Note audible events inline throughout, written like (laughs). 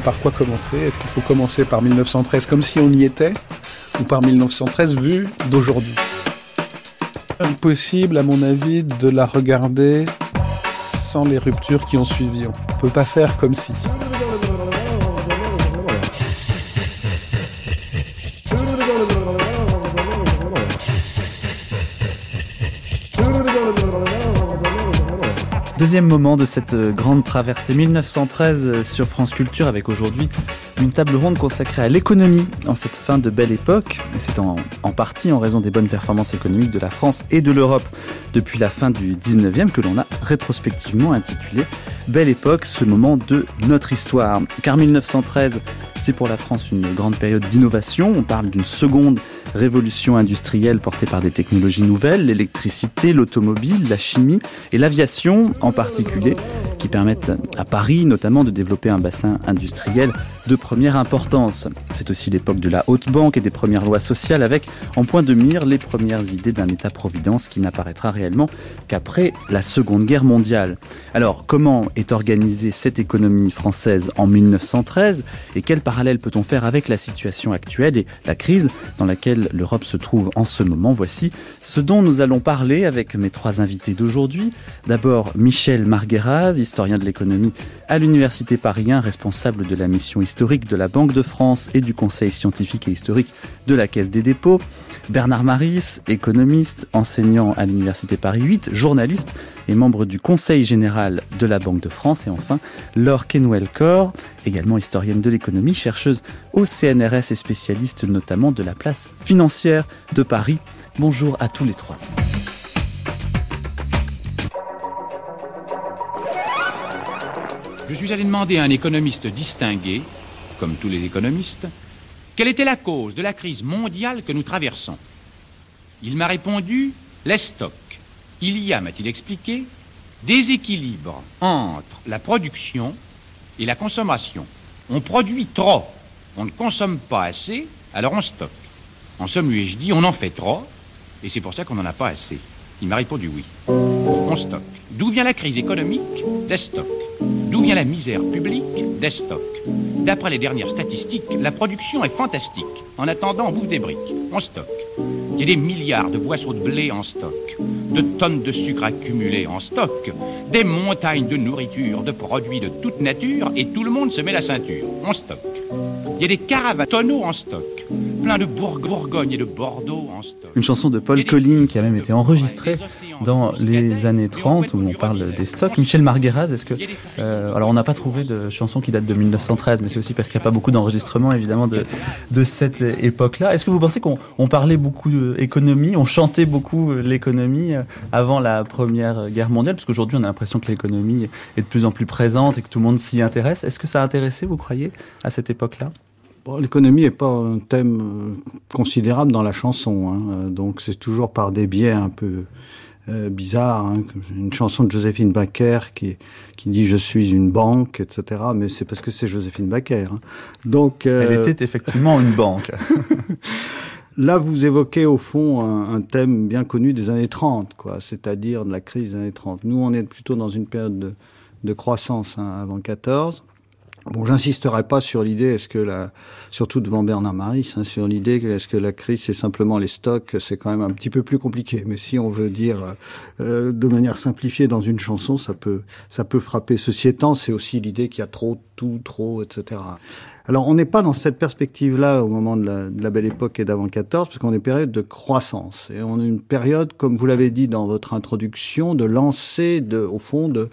par quoi commencer. Est-ce qu'il faut commencer par 1913 comme si on y était ou par 1913 vu d'aujourd'hui? Impossible, à mon avis, de la regarder sans les ruptures qui ont suivi. On ne peut pas faire comme si. Deuxième moment de cette euh, grande traversée 1913 euh, sur France Culture avec aujourd'hui une table ronde consacrée à l'économie en cette fin de belle époque. Et c'est en, partie en raison des bonnes performances économiques de la France et de l'Europe depuis la fin du 19e que l'on a rétrospectivement intitulé Belle époque, ce moment de notre histoire. Car 1913, c'est pour la France une grande période d'innovation. On parle d'une seconde révolution industrielle portée par des technologies nouvelles, l'électricité, l'automobile, la chimie et l'aviation en particulier, qui permettent à Paris notamment de développer un bassin industriel de première importance. C'est aussi l'époque de la haute banque et des premières lois sociales avec en point de mire les premières idées d'un État-providence qui n'apparaîtra réellement qu'après la Seconde Guerre mondiale. Alors, comment est organisée cette économie française en 1913 et quel parallèle peut-on faire avec la situation actuelle et la crise dans laquelle l'Europe se trouve en ce moment? Voici ce dont nous allons parler avec mes trois invités d'aujourd'hui. D'abord, Michel Margueraz, historien de l'économie à l'Université Paris 1, responsable de la mission historique de la Banque de France et du Conseil scientifique et historique de la Caisse des dépôts. Bernard Maris, économiste, enseignant à l'Université Paris 8, journaliste et membre du Conseil général de la Banque de France. Et enfin, Laure Kenwell-Core, également historienne de l'économie, chercheuse au CNRS et spécialiste notamment de la place financière de Paris. Bonjour à tous les trois. Je suis allé demander à un économiste distingué, comme tous les économistes, quelle était la cause de la crise mondiale que nous traversons. Il m'a répondu les stocks. Il y a, m'a-t-il expliqué, déséquilibre entre la production et la consommation. On produit trop, on ne consomme pas assez, alors on stocke. En somme, lui ai-je dit, on en fait trop, et c'est pour ça qu'on n'en a pas assez. Il m'a répondu oui. On stocke. D'où vient la crise économique Des stocks. D'où vient la misère publique Des stocks. D'après les dernières statistiques, la production est fantastique. En attendant, on bouffe des briques. On stocke. Il y a des milliards de boisseaux de blé en stock, de tonnes de sucre accumulées en stock, des montagnes de nourriture, de produits de toute nature, et tout le monde se met la ceinture. On stocke. Il y a des caravanes tonneaux en stock, plein de Bourgogne et de Bordeaux en stock. Une chanson de Paul Colline qui a même été enregistrée dans les années 30 où on parle des stocks. Michel Margueraz, est-ce que euh, alors on n'a pas trouvé de chanson qui date de 1913, mais c'est aussi parce qu'il n'y a pas beaucoup d'enregistrements évidemment de de cette époque-là. Est-ce que vous pensez qu'on on parlait beaucoup d'économie, on chantait beaucoup l'économie avant la Première Guerre mondiale, parce qu'aujourd'hui on a l'impression que l'économie est de plus en plus présente et que tout le monde s'y intéresse. Est-ce que ça a intéressé, vous croyez, à cette époque-là? Bon, L'économie n'est pas un thème considérable dans la chanson, hein. donc c'est toujours par des biais un peu euh, bizarres. Hein. Une chanson de Joséphine Baker qui, qui dit je suis une banque, etc. Mais c'est parce que c'est Joséphine Baker. Hein. Donc euh... elle était effectivement une banque. (laughs) Là, vous évoquez au fond un, un, thème bien connu des années 30, quoi, c'est-à-dire de la crise des années 30. Nous, on est plutôt dans une période de, de croissance hein, avant 14. Bon, j'insisterai pas sur l'idée, est-ce que la, surtout devant Bernard Maris, hein, sur l'idée que est-ce que la crise c'est simplement les stocks, c'est quand même un petit peu plus compliqué. Mais si on veut dire euh, de manière simplifiée dans une chanson, ça peut, ça peut frapper. Ceci étant, c'est aussi l'idée qu'il y a trop, tout, trop, etc. Alors, on n'est pas dans cette perspective-là au moment de la, de la belle époque et d'avant 14, parce qu'on est période de croissance. Et on est une période, comme vous l'avez dit dans votre introduction, de lancer, de, au fond, de,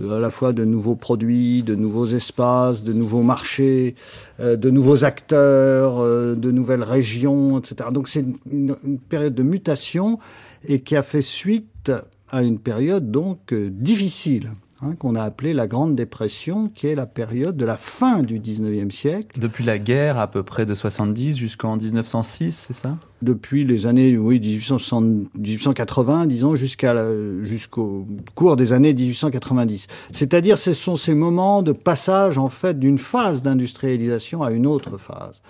à la fois de nouveaux produits, de nouveaux espaces, de nouveaux marchés, euh, de nouveaux acteurs, euh, de nouvelles régions, etc. Donc c'est une, une, période de mutation et qui a fait suite à une période donc euh, difficile. Hein, qu'on a appelée la Grande Dépression, qui est la période de la fin du 19e siècle. Depuis la guerre à peu près de 70 jusqu'en 1906, c'est ça? Depuis les années oui 1860, 1880, disons jusqu'à jusqu'au cours des années 1890. C'est-à-dire ce sont ces moments de passage en fait d'une phase d'industrialisation à une autre phase.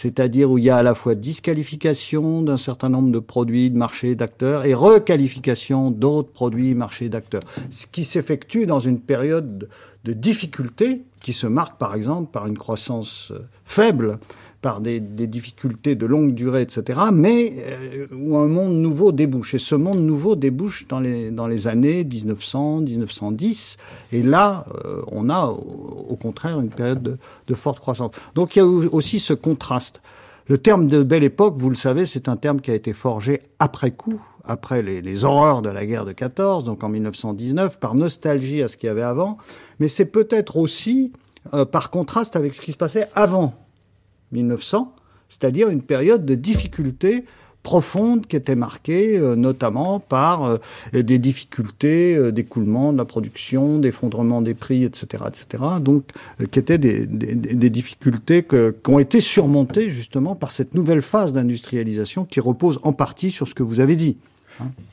C'est-à-dire où il y a à la fois disqualification d'un certain nombre de produits, de marchés, d'acteurs, et requalification d'autres produits, marchés, d'acteurs. Ce qui s'effectue dans une période de difficulté qui se marque par exemple par une croissance euh, faible par des, difficultés de longue durée, etc., mais euh, où un monde nouveau débouche. Et ce monde nouveau débouche dans les, dans les années 1900, 1910, et là, euh, on a au, contraire une période de, forte croissance. Donc il y a aussi ce contraste. Le terme de belle époque, vous le savez, c'est un terme qui a été forgé après coup, après les, les, horreurs de la guerre de 14, donc en 1919, par nostalgie à ce qu'il y avait avant, mais c'est peut-être aussi euh, par contraste avec ce qui se passait avant 1900, c'est-à-dire une période de difficulté profonde qui était marquée euh, notamment par euh, des difficultés euh, d'écoulement de la production, d'effondrement des prix, etc., etc. Donc, qui étaient des, des difficultés que, qui ont été surmontées justement par cette nouvelle phase d'industrialisation qui repose en partie sur ce que vous avez dit.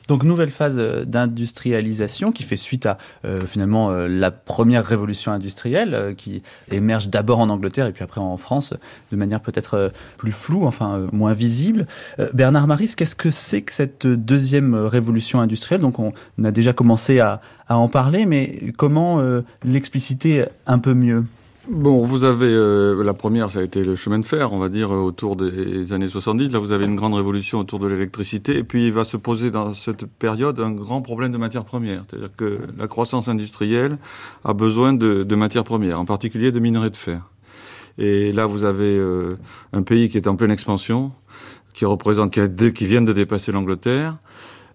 Donc nouvelle phase euh, d'industrialisation qui fait suite à euh, finalement euh, la première révolution industrielle qui émerge d'abord en Angleterre et puis après en France de manière peut-être plus floue, enfin moins visible. Bernard Maris, qu'est-ce que c'est que cette deuxième révolution industrielle? Donc on, a déjà commencé à en parler, mais comment l'expliciter un peu mieux? Bon, vous avez euh, la première, ça a été le chemin de fer, on va dire autour des années 70. Là, vous avez une grande révolution autour de l'électricité, et puis il va se poser dans cette période un grand problème de matières premières, c'est-à-dire que la croissance industrielle a besoin de, de matières premières, en particulier de minerais de fer. Et là, vous avez euh, un pays qui est en pleine expansion, qui représente, qui, qui vient de dépasser l'Angleterre,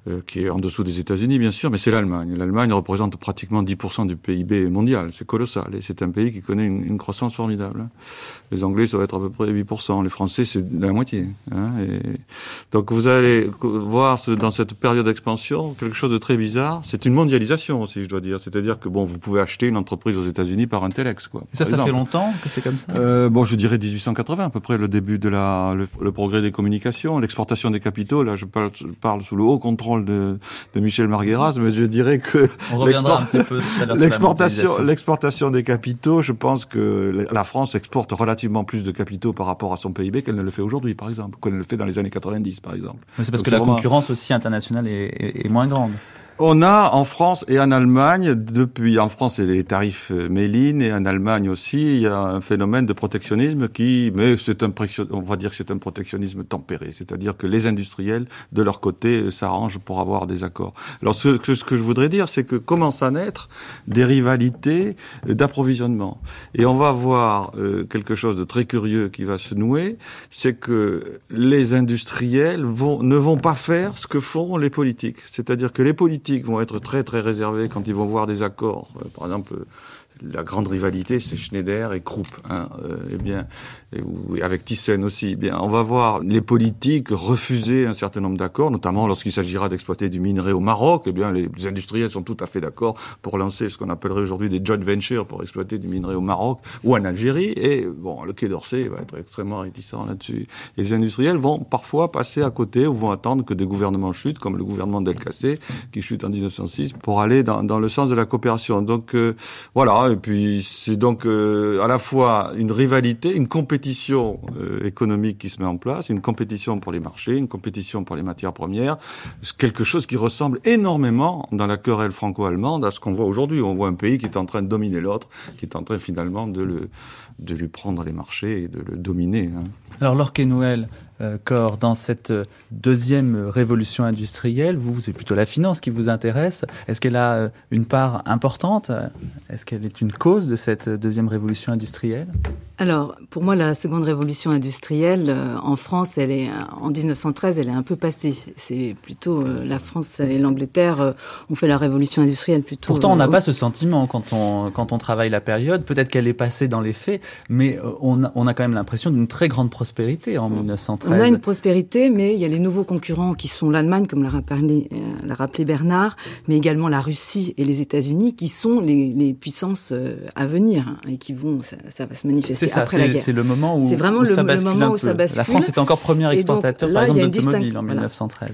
euh, qui est en dessous des États-Unis, bien sûr, mais c'est l'Allemagne. L'Allemagne représente pratiquement 10% du PIB mondial. C'est colossal. Et c'est un pays qui connaît une, une, croissance formidable. Les Anglais, ça va être à peu près 8%. Les Français, c'est la moitié. Hein, et donc, vous allez voir dans cette période d'expansion quelque chose de très bizarre. C'est une mondialisation aussi, je dois dire. C'est-à-dire que, bon, vous pouvez acheter une entreprise aux États-Unis par un telex, quoi. ça, ça fait longtemps que c'est comme ça? Euh, Bon, je dirais 1880, à peu près, le début de la, le, progrès des communications, l'exportation des capitaux. Là, je parle, je parle sous le haut contrôle de, de Michel Margueras, mais je dirais que l'exportation, l'exportation des capitaux, je pense que la France exporte relativement plus de capitaux par rapport à son PIB qu'elle ne le fait aujourd'hui, par exemple, qu'elle ne le fait dans les années 90, par exemple. C'est parce que la concurrence aussi internationale est moins grande. On a en France et en Allemagne, depuis en France les tarifs euh, Méline et en Allemagne aussi, il y a un phénomène de protectionnisme qui, mais c'est un on va dire que c'est un protectionnisme tempéré, c'est-à-dire que les industriels de leur côté euh, s'arrangent pour avoir des accords. Alors ce, que je voudrais dire, c'est que commencent à naître des rivalités euh, d'approvisionnement, et on va voir quelque chose de très curieux qui va se nouer, c'est que les industriels vont, ne vont pas faire ce que font les politiques, c'est-à-dire que les politiques vont être très très réservés quand ils vont voir des accords. Euh, par exemple, la grande rivalité, c'est Schneider et Krupp. Hein, euh, eh bien, et, avec Thyssen aussi. Eh bien, on va voir les politiques refuser un certain nombre d'accords, notamment lorsqu'il s'agira d'exploiter du minerai au Maroc. Eh bien, les, industriels sont tout à fait d'accord pour lancer ce qu'on appellerait aujourd'hui des joint ventures pour exploiter du minerai au Maroc ou en Algérie. Et bon, le Quai d'Orsay va être extrêmement réticent là-dessus. Et les industriels vont parfois passer à côté ou vont attendre que des gouvernements chutent, comme le gouvernement d'El Cassé, qui chute en 1906, pour aller dans, dans le sens de la coopération. Donc euh, voilà, et puis c'est donc euh, à la fois une rivalité, une compétition euh, économique qui se met en place, une compétition pour les marchés, une compétition pour les matières premières, quelque chose qui ressemble énormément dans la querelle franco-allemande à ce qu'on voit aujourd'hui. On voit un pays qui est en train de dominer l'autre, qui est en train finalement de, le, de lui prendre les marchés et de le dominer. Hein. Alors Lorque Noël, euh, Cor, dans cette euh, deuxième révolution industrielle, vous, c'est plutôt la finance qui vous intéresse. Est-ce qu'elle a euh, une part importante Est-ce qu'elle est une cause de cette deuxième révolution industrielle? Alors, pour moi, la seconde révolution industrielle en France, elle est en 1913, elle est un peu passée. C'est plutôt la France et l'Angleterre ont fait la révolution industrielle plutôt. Pourtant, on n'a pas ce sentiment quand on quand on travaille la période. Peut-être qu'elle est passée dans les faits, mais on a, on a quand même l'impression d'une très grande prospérité en 1913. On a une prospérité, mais il y a les nouveaux concurrents qui sont l'Allemagne, comme l'a rappelé, euh, rappelé Bernard, mais également la Russie et les États-Unis, qui sont les, les puissances euh, à venir hein, et qui vont, ça, ça va se manifester ça, après la guerre. C'est le moment où, c'est vraiment où le, ça bascule moment où ça bascule. La France est encore premier exportateur, par exemple, d'automobiles en 1913.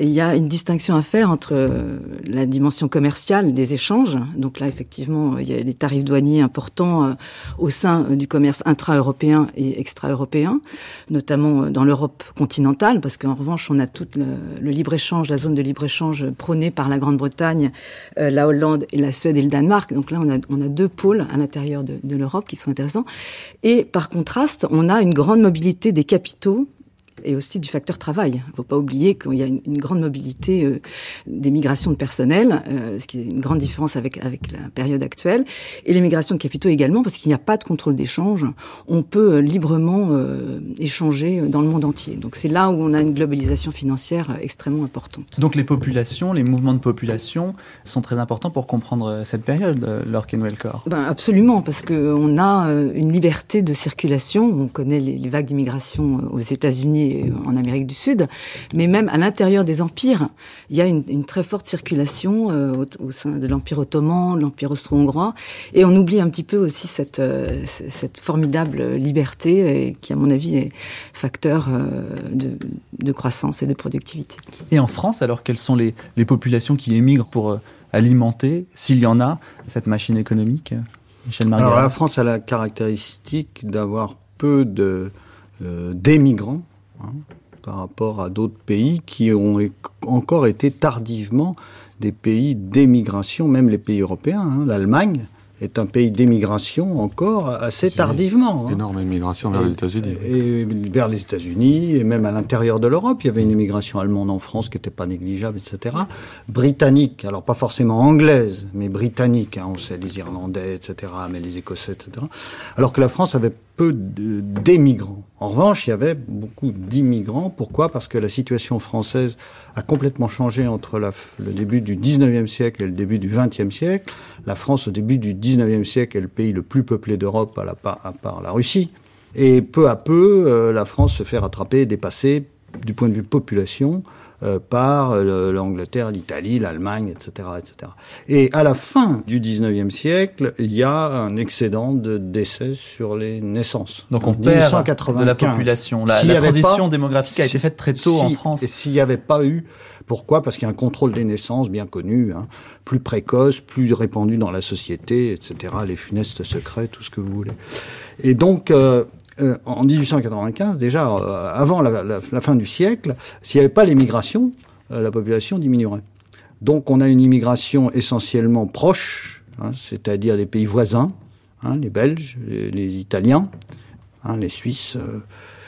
Il y a une distinction à faire entre euh, la dimension commerciale des échanges. Donc là, effectivement, il y a les tarifs douaniers importants euh, au sein du commerce intra-européen et extra-européen, notamment dans l'Europe continentale, parce qu'en revanche, on a tout le, libre-échange, la zone de libre-échange prônée par la Grande-Bretagne, la Hollande la Suède et le Danemark. Donc là, on a, deux pôles à l'intérieur de l'Europe qui sont intéressants. Et par contraste, on a une grande mobilité des capitaux et aussi du facteur travail. Il ne faut pas oublier qu'il y a une, une grande mobilité euh, des migrations de personnel, euh, ce qui est une grande différence avec, avec la période actuelle, et les migrations de capitaux également, parce qu'il n'y a pas de contrôle d'échange. On peut euh, librement euh, échanger dans le monde entier. Donc c'est là où on a une globalisation financière extrêmement importante. Donc les populations, les mouvements de population sont très importants pour comprendre cette période, Laure Kenwelkor. Ben absolument, parce qu'on a une liberté de circulation. On connaît les, les vagues d'immigration aux États-Unis en Amérique du Sud, mais même à l'intérieur des empires, il y a une, une très forte circulation euh, au, au, sein de l'Empire ottoman, de l'Empire austro-hongrois, et on oublie un petit peu aussi cette, euh, cette formidable liberté et qui, à mon avis, est facteur euh, de, de, croissance et de productivité. Et en France, alors, quelles sont les, les populations qui émigrent pour euh, alimenter, s'il y en a, cette machine économique Michel Alors la France a la caractéristique d'avoir peu de euh, d'émigrants hein, par rapport à d'autres pays qui ont encore été tardivement des pays d'émigration, même les pays européens. Hein. L'Allemagne est un pays d'émigration encore assez tardivement. Hein. Énorme immigration vers et, les États-Unis. Et, vers les États-Unis, et même à l'intérieur de l'Europe, il y avait une immigration allemande en France qui n'était pas négligeable, etc. Britannique, alors pas forcément anglaise, mais britannique, hein, on sait les Irlandais, etc., mais les Écossais, etc. Alors que la France avait peu d'émigrants. En revanche, il y avait beaucoup d'immigrants. Pourquoi? Parce que la situation française a complètement changé entre le début du 19e siècle et le début du 20e siècle. La France, au début du 19e siècle, est le pays le plus peuplé d'Europe à, part la Russie. Et peu à peu, euh, la France se fait rattraper dépasser du point de vue population euh, par l'Angleterre, l'Italie, l'Allemagne, etc., etc. Et à la fin du 19e siècle, il y a un excédent de décès sur les naissances. Donc on perd de la population. La, la transition pas, démographique si, a été faite très tôt si, en France. Et s'il n'y avait pas eu pourquoi? Parce qu'il y a un contrôle des naissances bien connu, hein, plus précoce, plus répandu dans la société, etc. Les funestes secrets, tout ce que vous voulez. Et donc, euh, euh, en 1895, déjà euh, avant la, fin du siècle, s'il n'y avait pas l'émigration, euh, la population diminuerait. Donc on a une immigration essentiellement proche, hein, c'est-à-dire des pays voisins, hein, les Belges, les, Italiens, hein, les Suisses.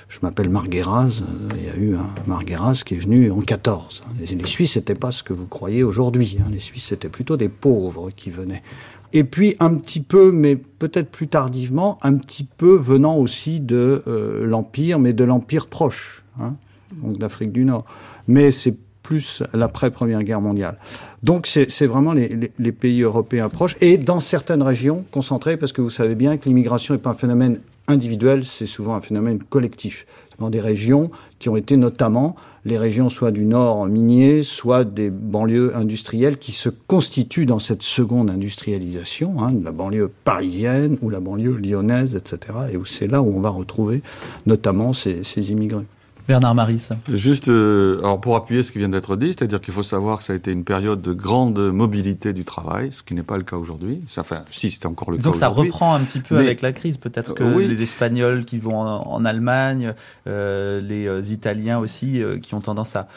Je m'appelle Margueraz, il y a eu un Margueraz qui est venu en 14. Les, Suisses n'étaient pas ce que vous croyez aujourd'hui. Les Suisses c'était plutôt des pauvres qui venaient. Et puis un petit peu, mais peut-être plus tardivement, un petit peu venant aussi de euh, l'Empire, mais de l'Empire proche, hein, donc d'Afrique du Nord. Mais c'est plus l'après-première guerre mondiale. Donc c'est vraiment les, les, les, pays européens proches et dans certaines régions concentrées, parce que vous savez bien que l'immigration n'est pas un phénomène individuel, c'est souvent un phénomène collectif dans des régions qui ont été notamment les régions soit du nord minier, soit des banlieues industrielles qui se constituent dans cette seconde industrialisation, hein, la banlieue parisienne ou la banlieue lyonnaise, etc. Et où c'est là où on va retrouver notamment ces, ces immigrés. Bernard Maris. Juste, euh, alors pour appuyer ce qui vient d'être dit, c'est-à-dire qu'il faut savoir que ça a été une période de grande mobilité du travail, ce qui n'est pas le cas aujourd'hui. Enfin, si, c'était encore le Donc cas ça reprend un petit peu Mais, avec la crise. Peut-être que oui. les Espagnols qui vont en, en Allemagne, euh, les euh, Italiens aussi, euh, qui ont tendance à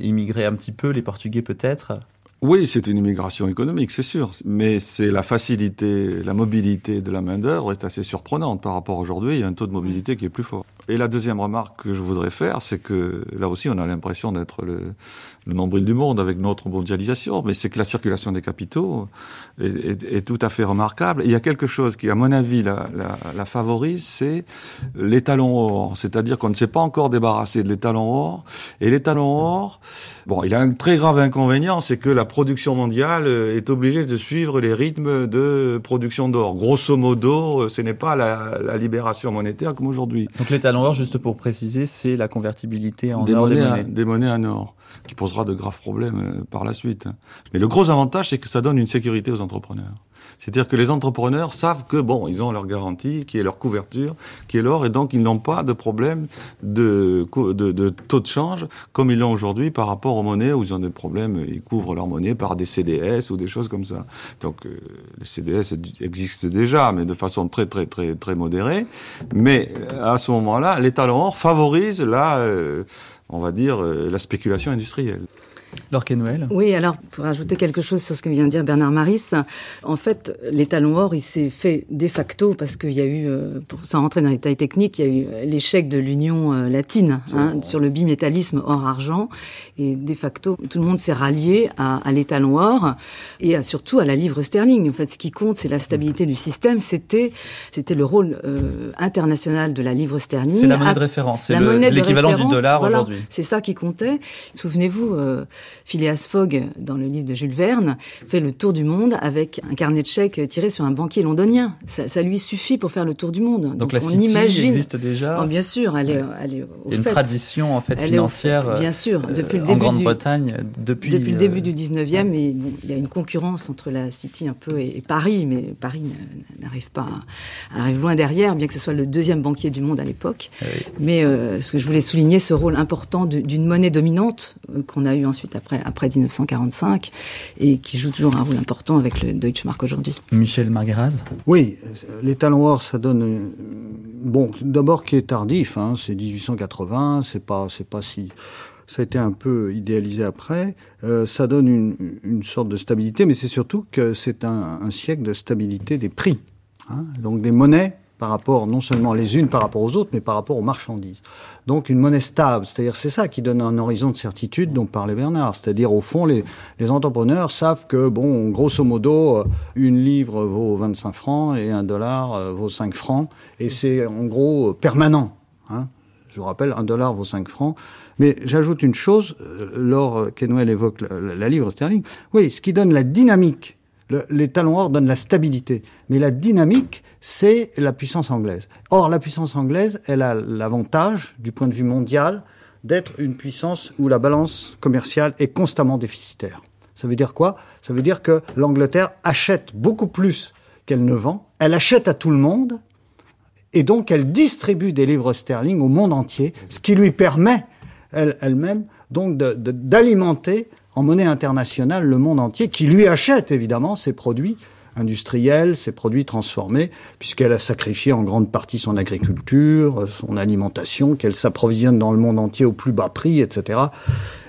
immigrer un petit peu, les Portugais peut-être. Oui, c'est une immigration économique, c'est sûr, mais c'est la facilité, la mobilité de la main-d'œuvre est assez surprenante par rapport à aujourd'hui. Il y a un taux de mobilité qui est plus fort. Et la deuxième remarque que je voudrais faire, c'est que là aussi, on a l'impression d'être le, le, nombril du monde avec notre mondialisation, mais c'est que la circulation des capitaux est, est, est, tout à fait remarquable. Il y a quelque chose qui, à mon avis, la, la, la favorise, c'est l'étalon or. C'est-à-dire qu'on ne s'est pas encore débarrassé de l'étalon or. Et l'étalon or, bon, il a un très grave inconvénient, c'est que la production mondiale est obligée de suivre les rythmes de production d'or. Grosso modo, ce n'est pas la, la libération monétaire comme aujourd'hui. Or, juste pour préciser, c'est la convertibilité en des or monnaies des monnaies. À, des monnaies en or. qui posera de graves problèmes par la suite. Mais le gros avantage, c'est que ça donne une sécurité aux entrepreneurs. C'est-à-dire que les entrepreneurs savent que bon, ils ont leur garantie, qui est leur couverture, qui est l'or, et donc ils n'ont pas de problème de, de, de, taux de change comme ils l'ont aujourd'hui par rapport aux monnaies où ils ont des problèmes, ils couvrent leur monnaie par des CDS ou des choses comme ça. Donc euh, les CDS existent déjà, mais de façon très très très très modérée. Mais euh, à ce moment-là, l'étalon or favorise la, euh, on va dire, la spéculation industrielle. Oui, alors pour ajouter quelque chose sur ce que vient de dire Bernard Maris, en fait, l'étalon or, il s'est fait de facto parce qu'il y a eu, euh, pour, sans rentrer dans les détails techniques, il y a eu l'échec de l'Union euh, latine hein, sur le bimétallisme or-argent. Et de facto, tout le monde s'est rallié à, à l'étalon or et surtout à la livre sterling. En fait, ce qui compte, c'est la stabilité du système. C'était, c'était le rôle euh, international de la livre sterling. C'est la monnaie de référence, c'est l'équivalent du dollar aujourd'hui. C'est ça qui comptait. Souvenez-vous, Phileas Fogg, dans le livre de Jules Verne, fait le tour du monde avec un carnet de chèques tiré sur un banquier londonien. Ça, lui suffit pour faire le tour du monde. Donc, la on imagine... existe déjà. Oh, bien sûr, elle est, elle est Il y a une tradition en fait financière. bien sûr, euh, depuis le début en Grande-Bretagne, depuis depuis le début du 19e, et il y a une concurrence entre la City un peu et, Paris, mais Paris n'arrive pas, arrive loin derrière, bien que ce soit le deuxième banquier du monde à l'époque. Mais euh, ce que je voulais souligner, ce rôle important d'une monnaie dominante euh, qu'on a eu ensuite après, après 1945 et qui joue toujours un rôle important avec le Deutschmark aujourd'hui. Michel Margueraz? Oui, l'étalon or, ça donne. Euh, bon, d'abord qui est tardif, hein, c'est 1880, c'est pas, c'est pas si ça a été un peu idéalisé après. Euh, ça donne une, une, sorte de stabilité, mais c'est surtout que c'est un, un, siècle de stabilité des prix. Hein, donc des monnaies par rapport non seulement les unes par rapport aux autres, mais par rapport aux marchandises. Donc une monnaie stable, c'est-à-dire c'est ça qui donne un horizon de certitude dont parlait Bernard. C'est-à-dire au fond, les, les, entrepreneurs savent que, bon, grosso modo, euh, une livre vaut 25 francs et un dollar euh, vaut 5 francs, et c'est en gros permanent. Hein. Je vous rappelle, un dollar vaut 5 francs. Mais j'ajoute une chose, euh, lors Kenwell évoque la, la livre sterling, oui, ce qui donne la dynamique les talons or donnent la stabilité, mais la dynamique, c'est la puissance anglaise. Or, la puissance anglaise, elle a l'avantage, du point de vue mondial, d'être une puissance où la balance commerciale est constamment déficitaire. Ça veut dire quoi? Ça veut dire que l'Angleterre achète beaucoup plus qu'elle ne vend, elle achète à tout le monde, et donc elle distribue des livres sterling au monde entier, ce qui lui permet elle-même donc d'alimenter en monnaie internationale le monde entier, qui lui achète évidemment ses produits industriels, ses produits transformés, puisqu'elle a sacrifié en grande partie son agriculture, son alimentation, qu'elle s'approvisionne dans le monde entier au plus bas prix, etc.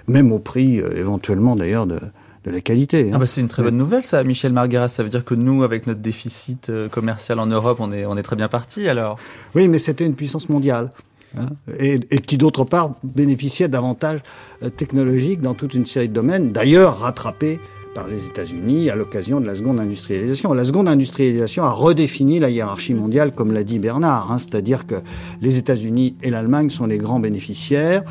Même au prix euh, éventuellement d'ailleurs de, de la qualité. Hein. Ah bah c'est une très bonne nouvelle ça, Michel Margaras. Ça veut dire que nous, avec notre déficit euh, commercial en Europe, on est, on est très bien parti alors? Oui, mais c'était une puissance mondiale. Hein, et, qui d'autre part bénéficiait d'avantages euh, technologiques dans toute une série de domaines, d'ailleurs rattrapés par les États-Unis à l'occasion de la seconde industrialisation. La seconde industrialisation a redéfini la hiérarchie mondiale, comme l'a dit Bernard, hein, c'est-à-dire que les États-Unis et l'Allemagne sont les grands bénéficiaires,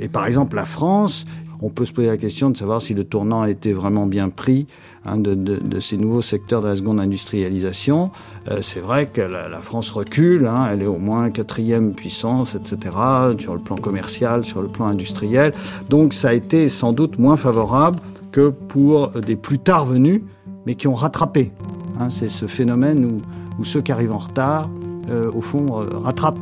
et par exemple la France, on peut se poser la question de savoir si le tournant a été vraiment bien pris hein, de, ces nouveaux secteurs de la seconde industrialisation. Euh, c'est vrai que la, France recule, hein, elle est au moins quatrième puissance, etc., sur le plan commercial, sur le plan industriel. Donc ça a été sans doute moins favorable que pour des plus tard venus, mais qui ont rattrapé. Hein, c'est ce phénomène où, ceux qui arrivent en retard, euh, au fond, euh, rattrapent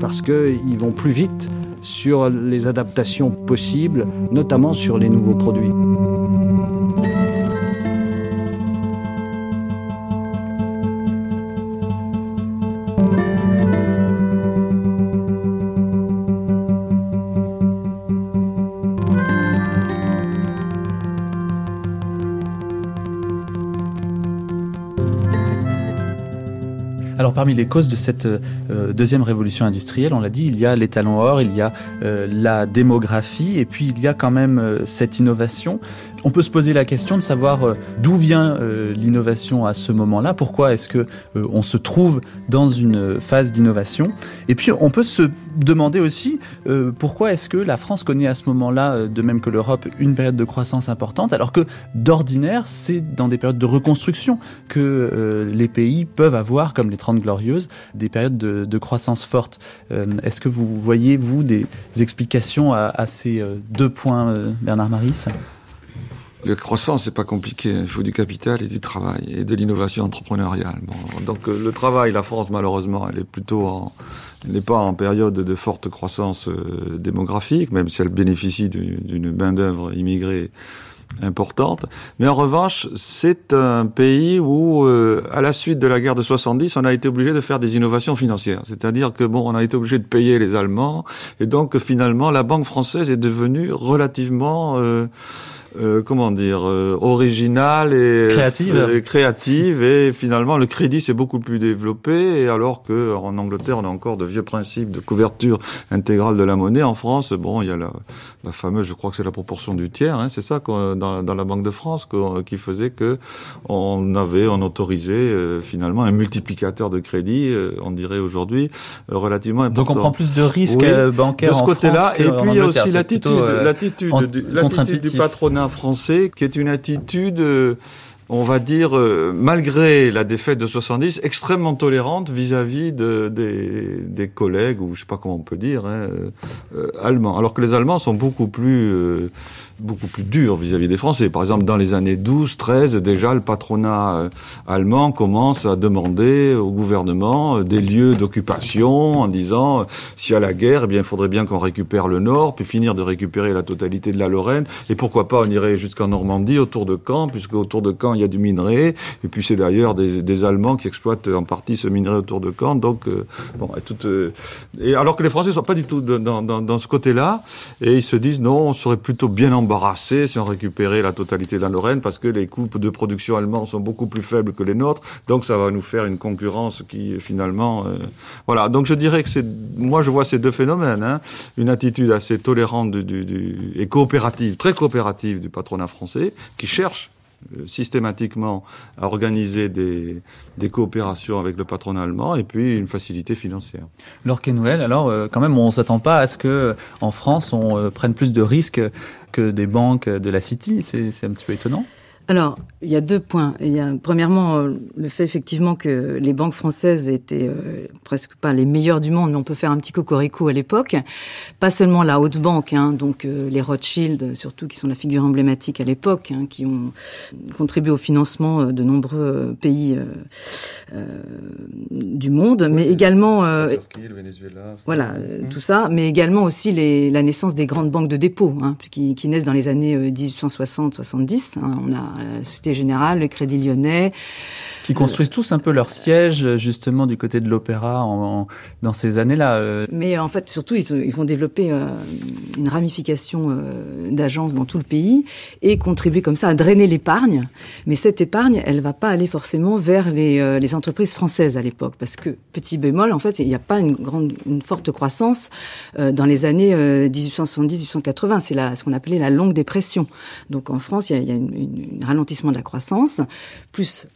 parce qu'ils vont plus vite sur les adaptations possibles, notamment sur les nouveaux produits. Les causes de cette euh, deuxième révolution industrielle, on l'a dit, il y a les talons or, il y a euh, la démographie, et puis il y a quand même euh, cette innovation on peut se poser la question de savoir euh, d'où vient euh, l'innovation à ce moment-là, pourquoi est-ce que euh, on se trouve dans une phase d'innovation. Et puis on peut se demander aussi pourquoi est-ce que la France connaît à ce moment-là, de même que l'Europe, une période de croissance importante, alors que d'ordinaire, c'est dans des périodes de reconstruction que les pays peuvent avoir, comme les Trente Glorieuses, des périodes de, croissance forte. est-ce que vous voyez, vous, des explications à ces deux points, Bernard Maris la croissance, c'est pas compliqué. Il faut du capital et du travail et de l'innovation entrepreneuriale. Donc euh, le travail, la France, malheureusement, elle est plutôt en, n'est pas en période de forte croissance euh, démographique, même si elle bénéficie d'une main d'œuvre immigrée importante. Mais en revanche, c'est un pays où, euh, à la suite de la guerre de 70, on a été obligé de faire des innovations financières. C'est-à-dire que bon, on a été obligé de payer les Allemands, et donc finalement, la banque française est devenue relativement euh, comment dire, euh, originale et créative. créative et finalement le crédit s'est beaucoup plus développé et alors que en Angleterre on a encore de vieux principes de couverture intégrale de la monnaie. En France, bon, il y a la, la fameuse, je crois que c'est la proportion du tiers, hein, c'est ça dans, dans, la Banque de France qui faisait que on avait, on autorisait euh, finalement un multiplicateur de crédit, on dirait aujourd'hui, relativement important. Donc on prend plus de risques bancaires de ce côté-là. Et puis il y a aussi l'attitude, l'attitude du patronat français qui est une attitude, euh, on va dire, euh, malgré la défaite de 70, extrêmement tolérante vis-à-vis de, des, collègues, ou je sais pas comment on peut dire, hein, euh, allemands. Alors que les Allemands sont beaucoup plus beaucoup plus dur vis-à-vis des Français. Par exemple, dans les années 12, 13, déjà, le patronat euh, allemand commence à demander au gouvernement euh, des lieux d'occupation en disant, euh, s'il y a la guerre, eh bien, il faudrait bien qu'on récupère le Nord, puis finir de récupérer la totalité de la Lorraine. Et pourquoi pas, on irait jusqu'en Normandie, autour de Caen, puisque autour de Caen, il y a du minerai. Et puis, c'est d'ailleurs des, Allemands qui exploitent en partie ce minerai autour de Caen. Donc, bon, et, tout, et alors que les Français sont pas du tout dans, dans, dans ce côté-là. Et ils se disent, non, on serait plutôt bien en embarrassés si on récupérait la totalité de la Lorraine parce que les coûts de production allemands sont beaucoup plus faibles que les nôtres. Donc ça va nous faire une concurrence qui finalement, euh, voilà. Donc je dirais que c'est, moi je vois ces deux phénomènes, hein. une attitude assez tolérante et coopérative, très coopérative du patronat français qui cherche euh, systématiquement à organiser des, coopérations avec le patronat allemand et puis une facilité financière. Laure Kenwell, alors euh, quand même on s'attend pas à ce que en France on prenne plus de risques que des banques de la City. C'est un petit peu étonnant. Alors, il y a deux points. Il y a premièrement euh, le fait effectivement que les banques françaises étaient euh, presque pas les meilleures du monde, mais on peut faire un petit cocorico à l'époque. Pas seulement la haute banque, hein, donc euh, les Rothschild, surtout qui sont la figure emblématique à l'époque, hein, qui ont contribué au financement de nombreux pays du monde, mais également la Turquie, le Venezuela, voilà tout ça, mais également aussi les, la naissance des grandes banques de dépôt, hein, qui, qui, naissent dans les années 1860-70. Hein. On a Société Générale, le Crédit Lyonnais, qui construisent tous un peu leur siège justement du côté de l'opéra en, dans ces années-là. Euh. Mais en fait, surtout, ils, vont développer euh, une ramification euh, d'agences dans tout le pays et contribuer comme ça à drainer l'épargne. Mais cette épargne, elle va pas aller forcément vers les, les entreprises françaises à l'époque, parce que petit bémol, en fait, il n'y a pas une grande, une forte croissance dans les années 1870-1880. C'est la, ce qu'on appelait la longue dépression. Donc en France, il y a, y a un ralentissement de la croissance, plus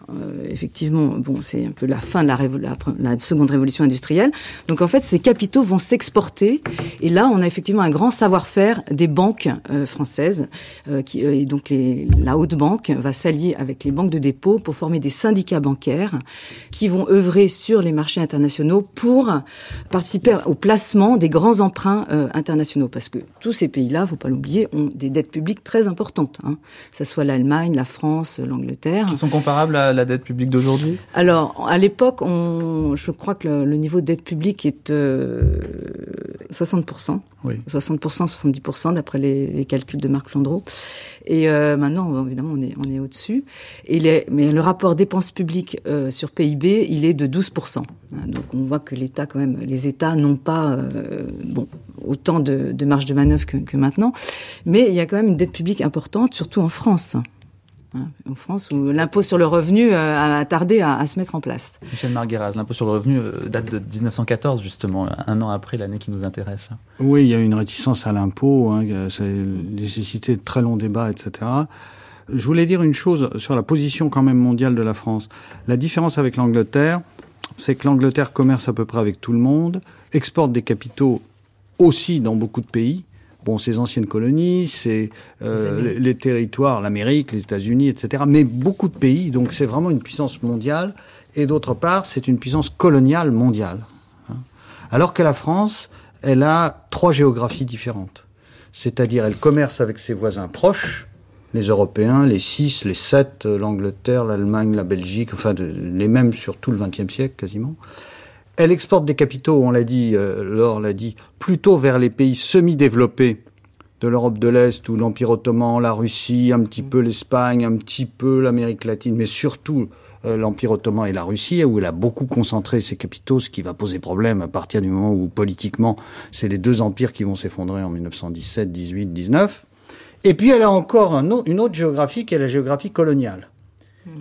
effectivement, bon, c'est un peu la fin de la, seconde révolution industrielle. Donc en fait, ces capitaux vont s'exporter. Et là, on a effectivement un grand savoir-faire des banques euh, françaises. Euh, qui, euh, et donc la haute banque va s'allier avec les banques de dépôt pour former des syndicats bancaires qui vont œuvrer sur les marchés internationaux pour participer au placement des grands emprunts internationaux. Parce que tous ces pays-là, faut pas l'oublier, ont des dettes publiques très importantes. Hein. Que ce soit l'Allemagne, la France, l'Angleterre. Qui sont comparables à la dette publique d'aujourd'hui? Alors, à l'époque, je crois que le, niveau d'aide publique est 60%. Euh, oui. 60%, 70% d'après les, calculs de Marc Landreau. Et euh, maintenant, évidemment, on est, on est au-dessus. Mais le rapport dépenses publiques euh, sur PIB, il est de 12%. Hein, donc on voit que l'État, quand même, les États n'ont pas bon, autant de, de marge de manœuvre que, que maintenant. Mais il y a quand même une dette publique importante, surtout en France. Hein, en France, où l'impôt sur le revenu euh, a tardé à, se mettre en place. Michel Margueras, l'impôt sur le revenu euh, date de 1914, justement, un an après l'année qui nous intéresse. Oui, il y a une réticence à l'impôt, hein, ça a nécessité de très longs débats, etc. Je voulais dire une chose sur la position quand même mondiale de la France. La différence avec l'Angleterre, c'est que l'Angleterre commerce à peu près avec tout le monde, exporte des capitaux aussi dans beaucoup de pays. Bon, ses anciennes colonies, c'est euh, les, les, territoires, l'Amérique, les États-Unis, etc. Mais beaucoup de pays, donc c'est vraiment une puissance mondiale. Et d'autre part, c'est une puissance coloniale mondiale. Hein. Alors que la France, elle a trois géographies différentes. C'est-à-dire, elle commerce avec ses voisins proches, les Européens, les six, les sept, l'Angleterre, l'Allemagne, la Belgique, enfin de, les mêmes sur tout le XXe siècle quasiment. Elle exporte des capitaux, on l'a dit, euh, Laure l'a dit, plutôt vers les pays semi-développés de l'Europe de l'Est ou l'Empire ottoman, la Russie, un petit peu l'Espagne, un petit peu l'Amérique latine, mais surtout euh, l'Empire ottoman et la Russie, où elle a beaucoup concentré ses capitaux, ce qui va poser problème à partir du moment où politiquement c'est les deux empires qui vont s'effondrer en 1917, 18, 19. Et puis elle a encore un autre, une autre géographie qui est la géographie coloniale.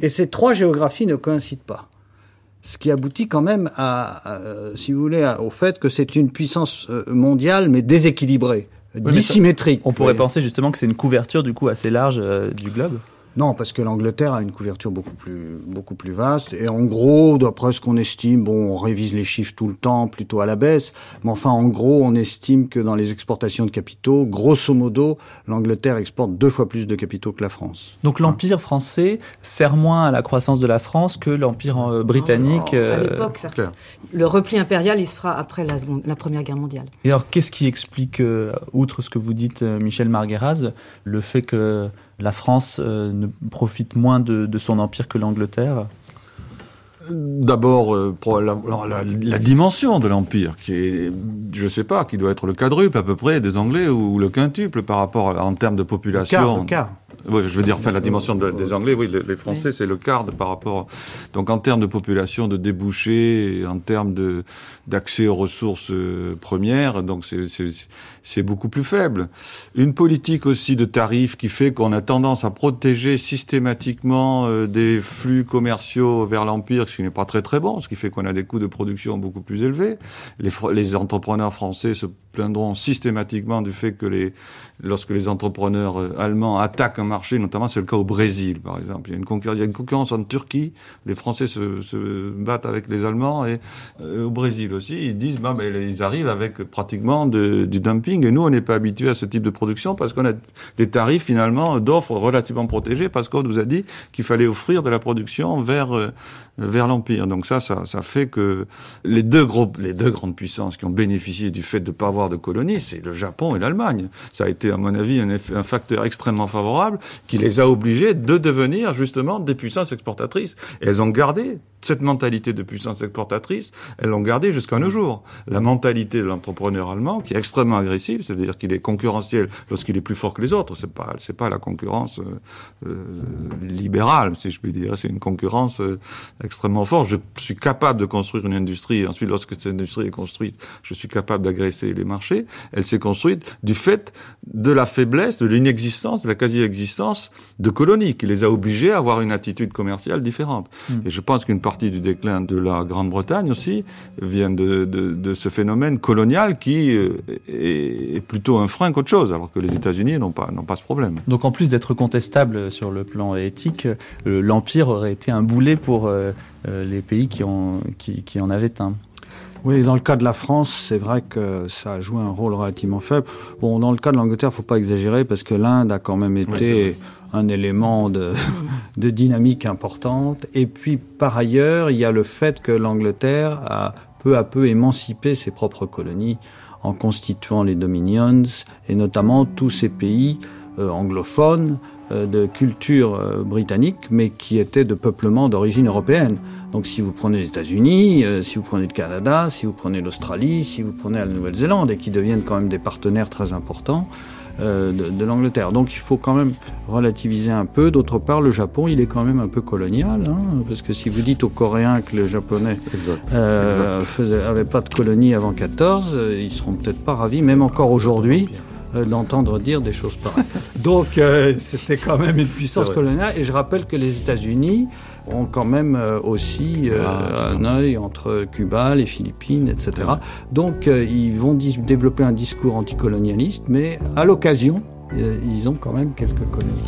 Et ces trois géographies ne coïncident pas. Ce qui aboutit quand même à, à si vous voulez, à, au fait que c'est une puissance euh, mondiale mais déséquilibrée, oui, dissymétrique. Ça, on pourrait penser justement que c'est une couverture du coup assez large euh, du globe. Non, parce que l'Angleterre a une couverture beaucoup plus, beaucoup plus vaste. Et en gros, d'après ce qu'on estime, bon, on révise les chiffres tout le temps, plutôt à la baisse. Mais enfin, en gros, on estime que dans les exportations de capitaux, grosso modo, l'Angleterre exporte deux fois plus de capitaux que la France. Donc l'Empire français sert moins à la croissance de la France que l'Empire euh, britannique. Oh, à l'époque, euh... le repli impérial, il se fera après la, seconde, la Première Guerre mondiale. Et alors, qu'est-ce qui explique, euh, outre ce que vous dites, euh, Michel Margueraz, le fait que la France euh, ne profite moins de, de son empire que l'Angleterre D'abord, euh, la, la, la, dimension de l'empire, qui est, je sais pas, qui doit être le quadruple à peu près des Anglais ou le quintuple par rapport à, en termes de population. Le quart, le quart. Oui, je veux dire, enfin, la dimension de, des Anglais, oui, les, les Français, oui. c'est le quart de, par rapport. Donc, en termes de population, de débouchés, en termes de d'accès aux ressources euh, premières, donc c'est beaucoup plus faible. Une politique aussi de tarifs qui fait qu'on a tendance à protéger systématiquement euh, des flux commerciaux vers l'empire, ce qui n'est pas très très bon, ce qui fait qu'on a des coûts de production beaucoup plus élevés. Les, les entrepreneurs français se plaindront systématiquement du fait que les, lorsque les entrepreneurs euh, allemands attaquent un marché, notamment c'est le cas au Brésil, par exemple. Il y a une concurrence, en Turquie. Les Français se, battent avec les Allemands et euh, au Brésil aussi, ils disent, bah, ben, ils arrivent avec pratiquement du dumping et nous, on n'est pas habitués à ce type de production parce qu'on a des tarifs finalement d'offres relativement protégés parce qu'on nous a dit qu'il fallait offrir de la production vers euh, vers l'empire. Donc ça, ça, ça fait que les deux gros, les deux grandes puissances qui ont bénéficié du fait de ne pas avoir de colonies, c'est le Japon et l'Allemagne. Ça a été, à mon avis, un, facteur extrêmement favorable qui les a obligés de devenir justement des puissances exportatrices. Et elles ont gardé cette mentalité de puissance exportatrice, elles l'ont gardée jusqu'à nos jours. La mentalité de l'entrepreneur allemand, qui est extrêmement agressive, c'est-à-dire qu'il est concurrentiel lorsqu'il est plus fort que les autres. C'est pas, c'est pas la concurrence euh, euh, libérale, si je puis dire. C'est une concurrence euh, extrêmement forte. Je suis capable de construire une industrie. Ensuite, lorsque cette industrie est construite, je suis capable d'agresser les marchés. Elle s'est construite du fait de la faiblesse, de l'inexistence, de la quasi-existence de colonies, qui les a obligés à avoir une attitude commerciale différente. Mmh. Et je pense qu'une partie du déclin de la Grande-Bretagne aussi vient de, de, de, ce phénomène colonial qui est, est plutôt un frein qu'autre chose, alors que les États-Unis n'ont pas, n'ont pas ce problème. Donc en plus d'être contestable sur le plan éthique, euh, l'Empire aurait été un boulet pour euh, les pays qui, ont, qui, qui en avaient un. Oui, dans le cas de la France, c'est vrai que ça a joué un rôle relativement faible. Bon, dans le cas de l'Angleterre, faut pas exagérer parce que l'Inde a quand même été oui, un élément de, (laughs) de, dynamique importante. Et puis, par ailleurs, il y a le fait que l'Angleterre a peu à peu émancipé ses propres colonies en constituant les dominions et notamment tous ces pays euh, anglophones de culture euh, britannique, mais qui étaient de peuplement d'origine européenne. Donc si vous prenez les États-Unis, euh, si vous prenez le Canada, si vous prenez l'Australie, si vous prenez la Nouvelle-Zélande, et qui deviennent quand même des partenaires très importants euh, de, de l'Angleterre. Donc il faut quand même relativiser un peu. D'autre part, le Japon, il est quand même un peu colonial, hein, parce que si vous dites aux Coréens que les Japonais exact. Euh, faisaient, avaient pas de colonie avant 14, euh, ils seront peut-être pas ravis, même encore aujourd'hui d'entendre dire des choses pareilles. (laughs) Donc euh, c'était quand même une puissance coloniale et je rappelle que les États-Unis ont quand même euh, aussi euh, ah, un œil entre Cuba, les Philippines, etc. Donc euh, ils vont développer un discours anticolonialiste, mais à l'occasion, ils ont quand même quelques colonies.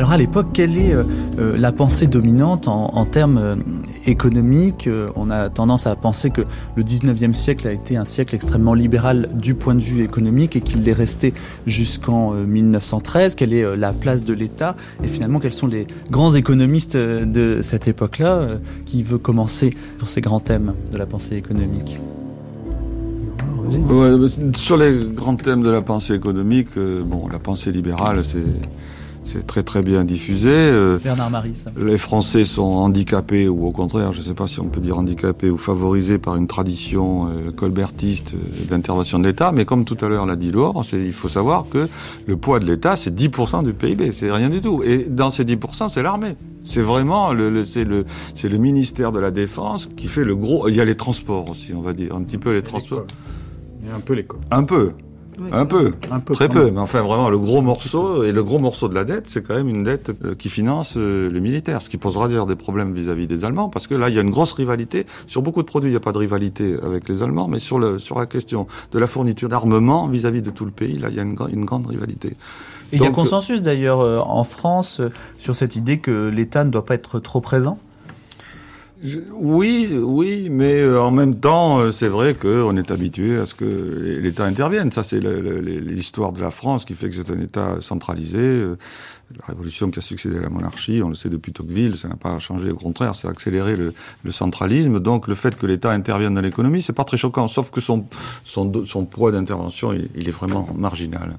Alors à l'époque, quelle est euh, euh, la pensée dominante en, termes euh, économiques On a tendance à penser que le 19e siècle a été un siècle extrêmement libéral du point de vue économique et qu'il l'est resté jusqu'en 1913. Quelle est la place de l'État Et finalement, quels sont les grands économistes de cette époque-là Qui veut commencer sur ces grands thèmes de la pensée économique? Sur les grands thèmes de la pensée économique, bon, la pensée libérale, c'est c'est très très bien diffusé. Euh, Bernard Maris. Les Français sont handicapés, ou au contraire, je ne sais pas si on peut dire handicapés, ou favorisés par une tradition euh, colbertiste euh, d'intervention de l'État. Mais comme tout à l'heure l'a dit Laure, il faut savoir que le poids de l'État, c'est 10% du PIB, c'est rien du tout. Et dans ces 10%, c'est l'armée. C'est vraiment le, c'est le c'est le ministère de la Défense qui fait le gros. Il y a les transports aussi, on va dire un petit peu les transports. Il y a un peu l'école. Un peu un, peu, un peu, très peu, mais enfin vraiment le gros morceau et le gros morceau de la dette, c'est quand même une dette euh, qui finance euh, les militaires, ce qui posera d'ailleurs des problèmes vis-à-vis des Allemands, parce que là il y a une grosse rivalité. Sur beaucoup de produits. Il n'y a pas de rivalité avec les Allemands, mais sur le sur la question de la fourniture d'armement vis-à-vis de tout le pays, là il y a une, une grande rivalité. il y a consensus d'ailleurs euh, en France sur cette idée que l'État ne doit pas être trop présent? Oui, oui, mais euh, en même temps, euh, c'est vrai qu'on est habitué à ce que l'État intervienne. Ça, c'est l'histoire de la France qui fait que c'est un État centralisé. Euh, la révolution qui a succédé à la monarchie, on le sait depuis Tocqueville, ça n'a pas changé. Au contraire, ça a accéléré le, centralisme. Donc, le fait que l'État intervienne dans l'économie, c'est pas très choquant, sauf que son, son, son poids d'intervention, il, est vraiment marginal.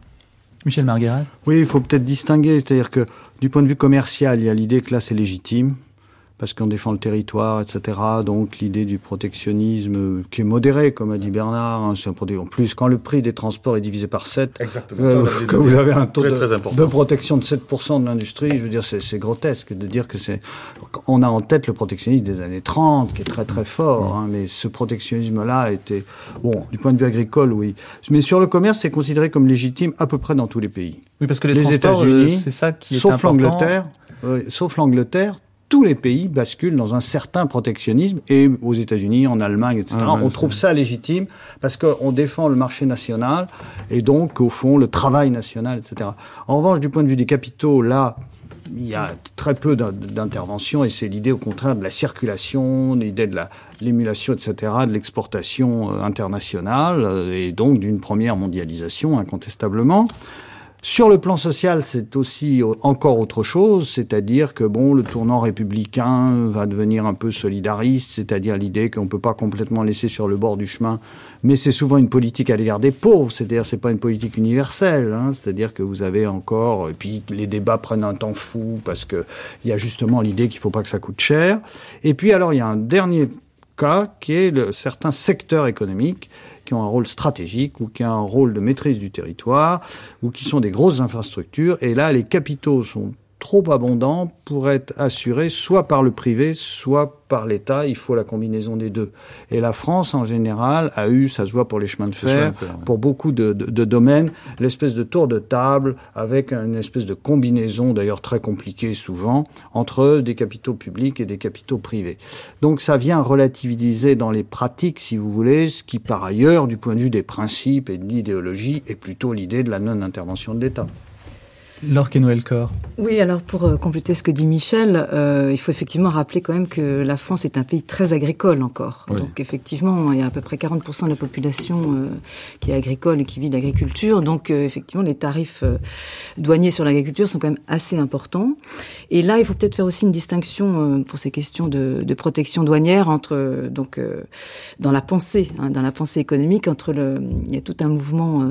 Michel Marguerite? Oui, il faut peut-être distinguer. C'est-à-dire que, du point de vue commercial, il y a l'idée que là, c'est légitime parce qu'on défend le territoire, etc. Donc l'idée du protectionnisme qui est modéré, comme a dit Bernard, hein, en plus quand le prix des transports est divisé par 7, euh, que vous avez un taux de, protection de 7% de l'industrie, je veux dire c'est grotesque de dire que c'est... On a en tête le protectionnisme des années 30 qui est très très fort, hein, mais ce protectionnisme-là était... Bon, du point de vue agricole, oui. Mais sur le commerce, c'est considéré comme légitime à peu près dans tous les pays. Oui, parce que les, États-Unis, c'est ça qui est sauf l'Angleterre, sauf l'Angleterre, tous les pays basculent dans un certain protectionnisme et aux États-Unis, en Allemagne, etc. Ah, on trouve ça légitime parce qu'on défend le marché national et donc au fond le travail national, etc. En revanche, du point de vue des capitaux, là, il y a très peu d'intervention et c'est l'idée au contraire de la circulation, l'idée de l'émulation, etc., de l'exportation euh, internationale et donc d'une première mondialisation incontestablement. Sur le plan social, c'est aussi encore autre chose, c'est-à-dire que bon, le tournant républicain va devenir un peu solidariste, c'est-à-dire l'idée qu'on peut pas complètement laisser sur le bord du chemin, mais c'est souvent une politique à l'égard des pauvres, c'est-à-dire c'est pas une politique universelle, hein, c'est-à-dire que vous avez encore, et puis les débats prennent un temps fou parce que il y a justement l'idée qu'il faut pas que ça coûte cher, et puis alors il y a un dernier cas qui est le, certains secteurs économiques qui ont un rôle stratégique ou qui ont un rôle de maîtrise du territoire ou qui sont des grosses infrastructures. Et là, les capitaux sont trop abondants pour être assurés soit par le privé, soit par l'État. Il faut la combinaison des deux. Et la France, en général, a eu, ça se voit pour les chemins de fer, pour beaucoup de, de, domaines, l'espèce de tour de table avec une espèce de combinaison, d'ailleurs très compliquée souvent, entre des capitaux publics et des capitaux privés. Donc ça vient relativiser dans les pratiques, si vous voulez, ce qui par ailleurs, du point de vue des principes et de l'idéologie, est plutôt l'idée de la non-intervention de l'État. Laure Noël Corps. Oui, alors pour euh, compléter ce que dit Michel, euh, il faut effectivement rappeler quand même que la France est un pays très agricole encore. Donc effectivement, il y a à peu près 40% de la population euh, qui est agricole et qui vit de l'agriculture. Donc effectivement, les tarifs douaniers sur l'agriculture sont quand même assez importants. Et là, il faut peut-être faire aussi une distinction pour ces questions de, de protection douanière entre donc dans la pensée, hein, dans la pensée économique, entre le, il y a tout un mouvement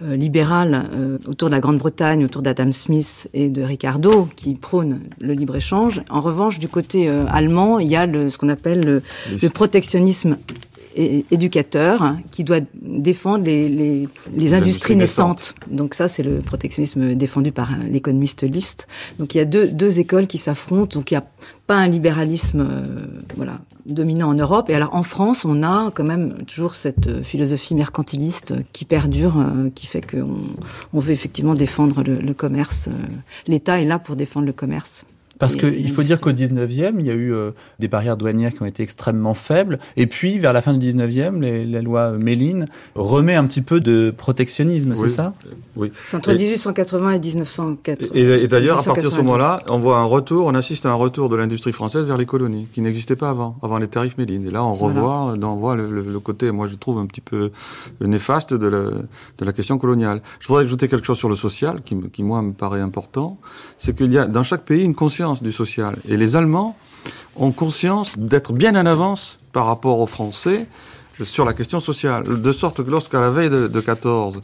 euh, libéral euh, autour de la Grande-Bretagne, autour d'Adam Smith et de Ricardo, qui prônent le libre-échange. En revanche, du côté euh, allemand, il y a le, ce qu'on appelle le, le protectionnisme éducateur qui doit défendre les, les, les industries, naissantes. Donc ça, c'est le protectionnisme défendu par l'économiste List. Donc il y a deux, deux écoles qui s'affrontent. Donc il n'y a pas un libéralisme euh, voilà dominant en Europe. Et alors en France, on a quand même toujours cette euh, philosophie mercantiliste qui perdure, euh, qui fait qu'on on veut effectivement défendre le, le commerce. L'État est là pour défendre le commerce Parce qu'il faut dire qu'au 19e, il y a eu euh, des barrières douanières qui ont été extrêmement faibles. Et puis, vers la fin du 19e, les, la loi Méline remet un petit peu de protectionnisme, c'est ça? Oui. C'est entre 1880 et 1980. Et, et d'ailleurs, à partir de ce moment-là, on voit un retour, on assiste à un retour de l'industrie française vers les colonies, qui n'existait pas avant, avant les tarifs Méline. Et là, on revoit, on voit le, le, côté, moi je trouve un petit peu néfaste de la, de la question coloniale. Je voudrais ajouter quelque chose sur le social, qui, qui moi me paraît important, c'est qu'il y a dans chaque pays une conscience du social. Et les Allemands ont conscience d'être bien en avance par rapport aux Français sur la question sociale. De sorte que lorsqu'à la veille de, de 14,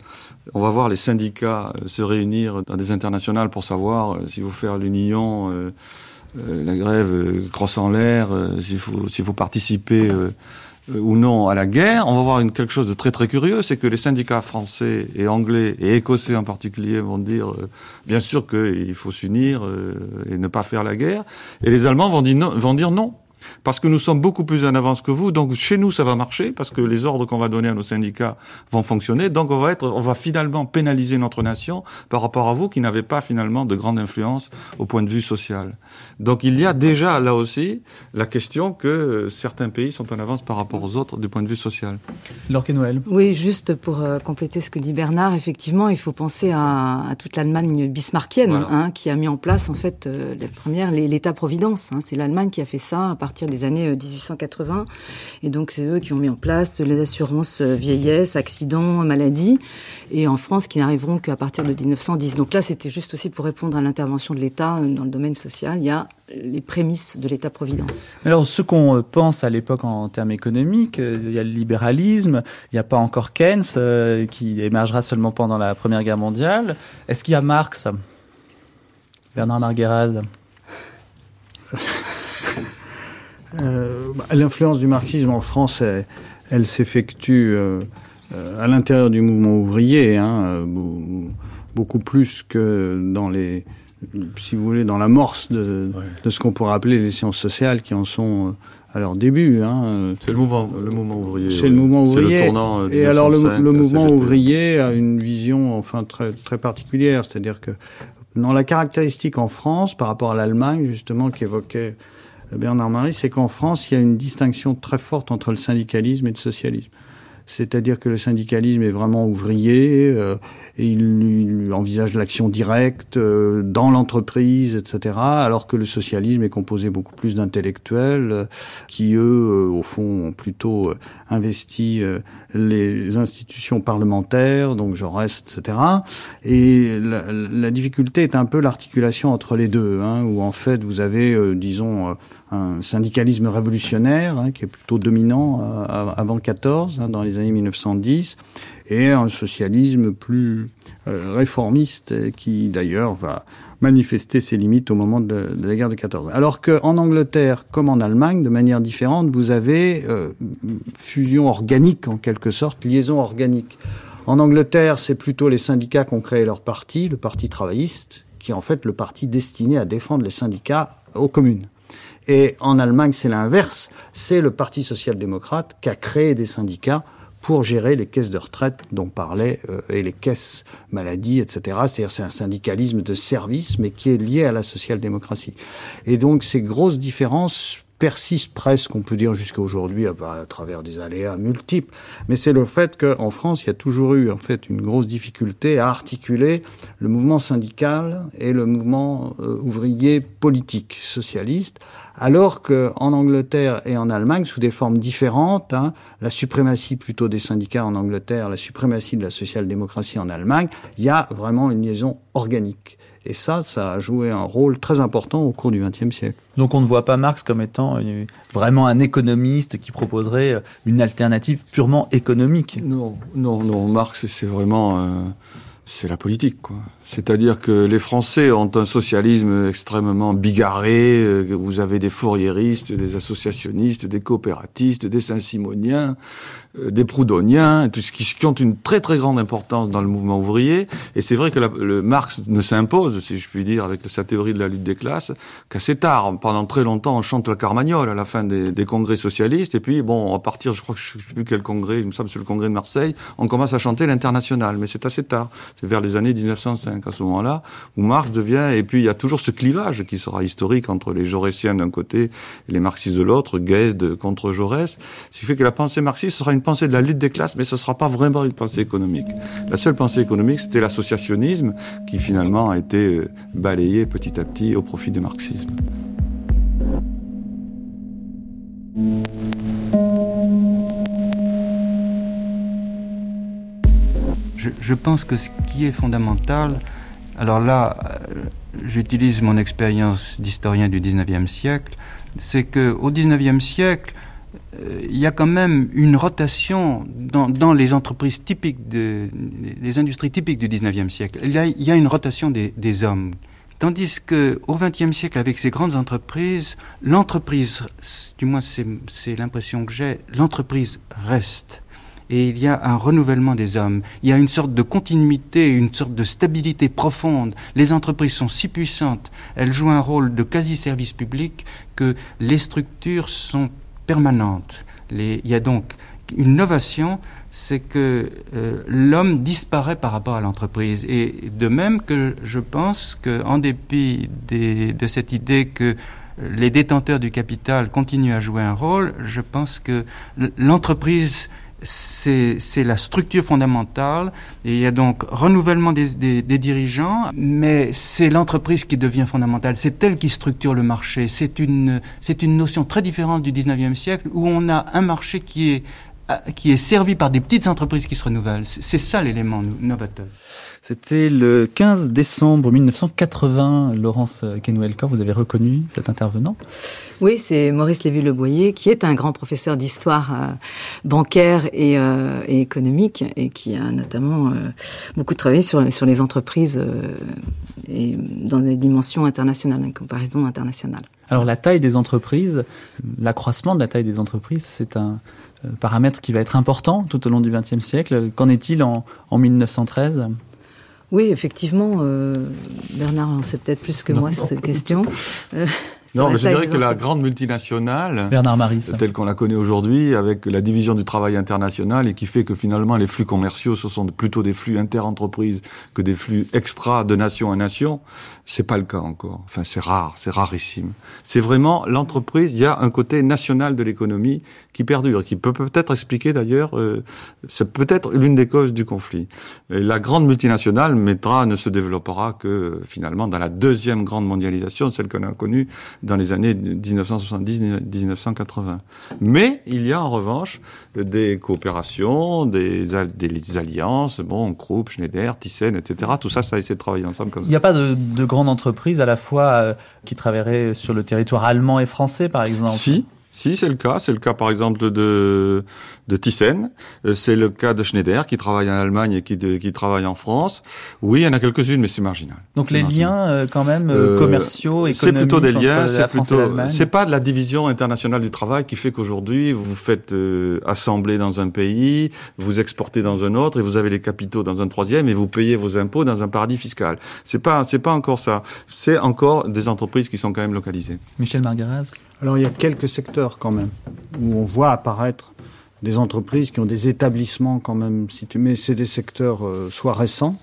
on va voir les syndicats euh, se réunir dans des internationales pour savoir euh, s'il faut faire l'union, euh, la grève euh, en l'air, s'il faut, s'il faut participer ou non à la guerre, on va voir quelque chose de très très curieux, c'est que les syndicats français et anglais et écossais en particulier vont dire euh, bien sûr qu'il faut s'unir euh, et ne pas faire la guerre, et les Allemands vont dire non parce que nous sommes beaucoup plus en avance que vous. Donc chez nous, ça va marcher parce que les ordres qu'on va donner à nos syndicats vont fonctionner. Donc on va être, on va finalement pénaliser notre nation par rapport à vous qui n'avez pas finalement de grande influence au point de vue social. Donc il y a déjà là aussi la question que certains pays sont en avance par rapport aux autres du point de vue social. Laure Noël. Oui, juste pour euh, compléter ce que dit Bernard, effectivement, il faut penser à, à toute l'Allemagne bismarckienne voilà. hein, qui a mis en place en fait euh, les premières l'État-providence. Hein. C'est l'Allemagne qui a fait ça à partir des années 1880. Et donc, c'est eux qui ont mis en place les assurances vieillesse, accidents, maladie. Et en France, qui n'arriveront qu'à partir de 1910. Donc là, c'était juste aussi pour répondre à l'intervention de l'État dans le domaine social. Il y a les prémices de l'État-providence. Alors, ce qu'on pense à l'époque en termes économiques, il y a le libéralisme, il n'y a pas encore Keynes, euh, qui émergera seulement pendant la Première Guerre mondiale. Est-ce qu'il y a Marx? Bernard Margueraz (laughs) euh, L'influence du marxisme en France, elle, elle s'effectue euh, à l'intérieur du mouvement ouvrier, hein, beaucoup plus que dans les, si vous voulez, dans l'amorce de, ouais. de ce qu'on pourrait appeler les sciences sociales qui en sont à leur début. Hein. C'est le mouvement, le mouvement ouvrier. C'est ouais. le mouvement ouvrier. Le tournant, euh, et alors le, le mouvement ouvrier a une vision enfin très très particulière, c'est-à-dire que dans la caractéristique en France par rapport à l'Allemagne justement qu'évoquait Bernard Marie, c'est qu'en France, il y a une distinction très forte entre le syndicalisme et le socialisme. C'est-à-dire que le syndicalisme est vraiment ouvrier, euh, et il, envisage l'action directe euh, dans l'entreprise, etc. Alors que le socialisme est composé beaucoup plus d'intellectuels euh, qui, eux, euh, au fond, ont plutôt euh, investi les institutions parlementaires, donc Jaurès, etc. Et la, la difficulté est un peu l'articulation entre les deux, hein, où en fait vous avez, disons, un syndicalisme révolutionnaire hein, qui est plutôt dominant euh, avant 14, hein, dans les années 1910, et un socialisme plus euh, réformiste qui d'ailleurs va manifester ses limites au moment de, la guerre de 14. Alors qu'en Angleterre, comme en Allemagne, de manière différente, vous avez euh, fusion organique en quelque sorte, liaison organique. En Angleterre, c'est plutôt les syndicats qui ont créé leur parti, le parti travailliste, qui est en fait le parti destiné à défendre les syndicats aux communes. Et en Allemagne, c'est l'inverse. C'est le Parti social-démocrate qui a créé des syndicats pour gérer les caisses de retraite dont parlait euh, et les caisses maladie, etc. C'est-à-dire c'est un syndicalisme de service, mais qui est lié à la social-démocratie. Et donc ces grosses différences persiste presque, on peut dire jusqu'à aujourd'hui, à, à, travers des aléas multiples. Mais c'est le fait qu'en France, il y a toujours eu en fait une grosse difficulté à articuler le mouvement syndical et le mouvement euh, ouvrier politique socialiste, alors qu'en Angleterre et en Allemagne, sous des formes différentes, hein, la suprématie plutôt des syndicats en Angleterre, la suprématie de la social-démocratie en Allemagne, il y a vraiment une liaison organique. Et ça, ça a joué un rôle très important au cours du XXe siècle. Donc on ne voit pas Marx comme étant vraiment un économiste qui proposerait une alternative purement économique. Non, non, non. Marx, c'est vraiment, euh, c'est la politique, quoi. C'est-à-dire que les Français ont un socialisme extrêmement bigarré. euh, Vous avez des fourriéristes, des associationnistes, des coopératistes, des saint-simoniens, euh, des proudhoniens, tout ce qui, qui, ont une très très grande importance dans le mouvement ouvrier. Et c'est vrai que la, le Marx ne s'impose, si je puis dire, avec sa théorie de la lutte des classes, qu'assez tard. Pendant très longtemps, on chante la Carmagnole à la fin des, des congrès socialistes. Et puis, bon, à partir, je crois que je ne sais plus quel congrès, il me semble c'est le congrès de Marseille, on commence à chanter l'international. Mais c'est assez tard. C'est vers les années 1905 à ce moment-là où Marx devient et puis il y a toujours ce clivage qui sera historique entre les jaurésiens d'un côté et les marxistes de l'autre, Guesde contre Jaurès, ce qui fait que la pensée marxiste sera une pensée de la lutte des classes, mais ce sera pas vraiment une pensée économique. La seule pensée économique, c'était l'associationnisme qui finalement a été euh, balayé petit à petit au profit du marxisme. Je, pense que ce qui est fondamental, alors là, euh, j'utilise mon expérience d'historien du 19e siècle, c'est qu'au 19e siècle, euh, il y a quand même une rotation dans, les entreprises typiques, de, les industries typiques du 19e siècle. Il y a, une rotation des, hommes. Tandis qu'au XXe siècle, avec ces grandes entreprises, l'entreprise, du moins c'est l'impression que j'ai, l'entreprise reste et il y a un renouvellement des hommes. Il y a une sorte de continuité, une sorte de stabilité profonde. Les entreprises sont si puissantes, elles jouent un rôle de quasi-service public que les structures sont permanentes. il y a donc une innovation, c'est que euh, l'homme disparaît par rapport à l'entreprise. Et de même que je pense qu'en dépit de cette idée que les détenteurs du capital continuent à jouer un rôle, je pense que l'entreprise c'est la structure fondamentale. Et il y a donc renouvellement des, dirigeants, mais c'est l'entreprise qui devient fondamentale. C'est elle qui structure le marché. C'est une, une notion très différente du 19e siècle où on a un marché qui est qui est servi par des petites entreprises qui se renouvellent. C'est ça l'élément novateur. C'était le 15 décembre 1980, Laurence Kenouelkor, vous avez reconnu cet intervenant? Oui, c'est Maurice Lévy-Leboyer, qui est un grand professeur d'histoire euh, bancaire euh, et, économique, et qui a notamment euh, beaucoup travaillé sur, sur les entreprises et dans des dimensions internationales, une comparaison internationale. Alors la taille des entreprises, l'accroissement de la taille des entreprises, c'est un paramètre qui va être important tout au long du XXe siècle. Qu'en est-il en, en 1913 oui, effectivement, euh, Bernard en sait peut-être plus que moi sur cette question. Euh, (laughs) non, mais je dirais que la grande multinationale, Bernard Maris, telle qu'on la connaît aujourd'hui, avec la division du travail international, et qui fait que finalement les flux commerciaux, ce sont plutôt des flux inter-entreprises que des flux extra de nation à nation, c'est pas le cas encore. Enfin, c'est rare, c'est rarissime. C'est vraiment l'entreprise. Il y a un côté national de l'économie qui perdure, qui peut peut-être expliquer d'ailleurs, euh, c'est peut-être l'une des causes du conflit. Et la grande multinationale mettra, ne se développera que finalement dans la deuxième grande mondialisation, celle qu'on a connue dans les années 1970-1980. Mais il y a en revanche des coopérations, des, des alliances, bon, Krupp, Schneider, Thyssen, etc. Tout ça, ça a essayé de travailler ensemble comme ça. Il n'y a pas de, de grandes entreprises à la fois euh, qui travailleraient sur le territoire allemand et français, par exemple? Si, si, c'est le cas. C'est le cas, par exemple, de, de Thyssen. Euh, c'est le cas de Schneider, qui travaille en Allemagne et qui, qui travaille en France. Oui, il y en a quelques-unes, mais c'est marginal. Donc les liens, euh, quand même, euh, commerciaux, économiques, C'est plutôt des liens, c'est plutôt... C'est pas de la division internationale du travail qui fait qu'aujourd'hui, vous vous faites assembler dans un pays, vous exportez dans un autre, et vous avez les capitaux dans un troisième, et vous payez vos impôts dans un paradis fiscal. C'est pas, c'est pas encore ça. C'est encore des entreprises qui sont quand même localisées. Michel Margaraz alors il y a quelques secteurs quand même où on voit apparaître des entreprises qui ont des établissements quand même situés, mais c'est des secteurs euh, soit récents,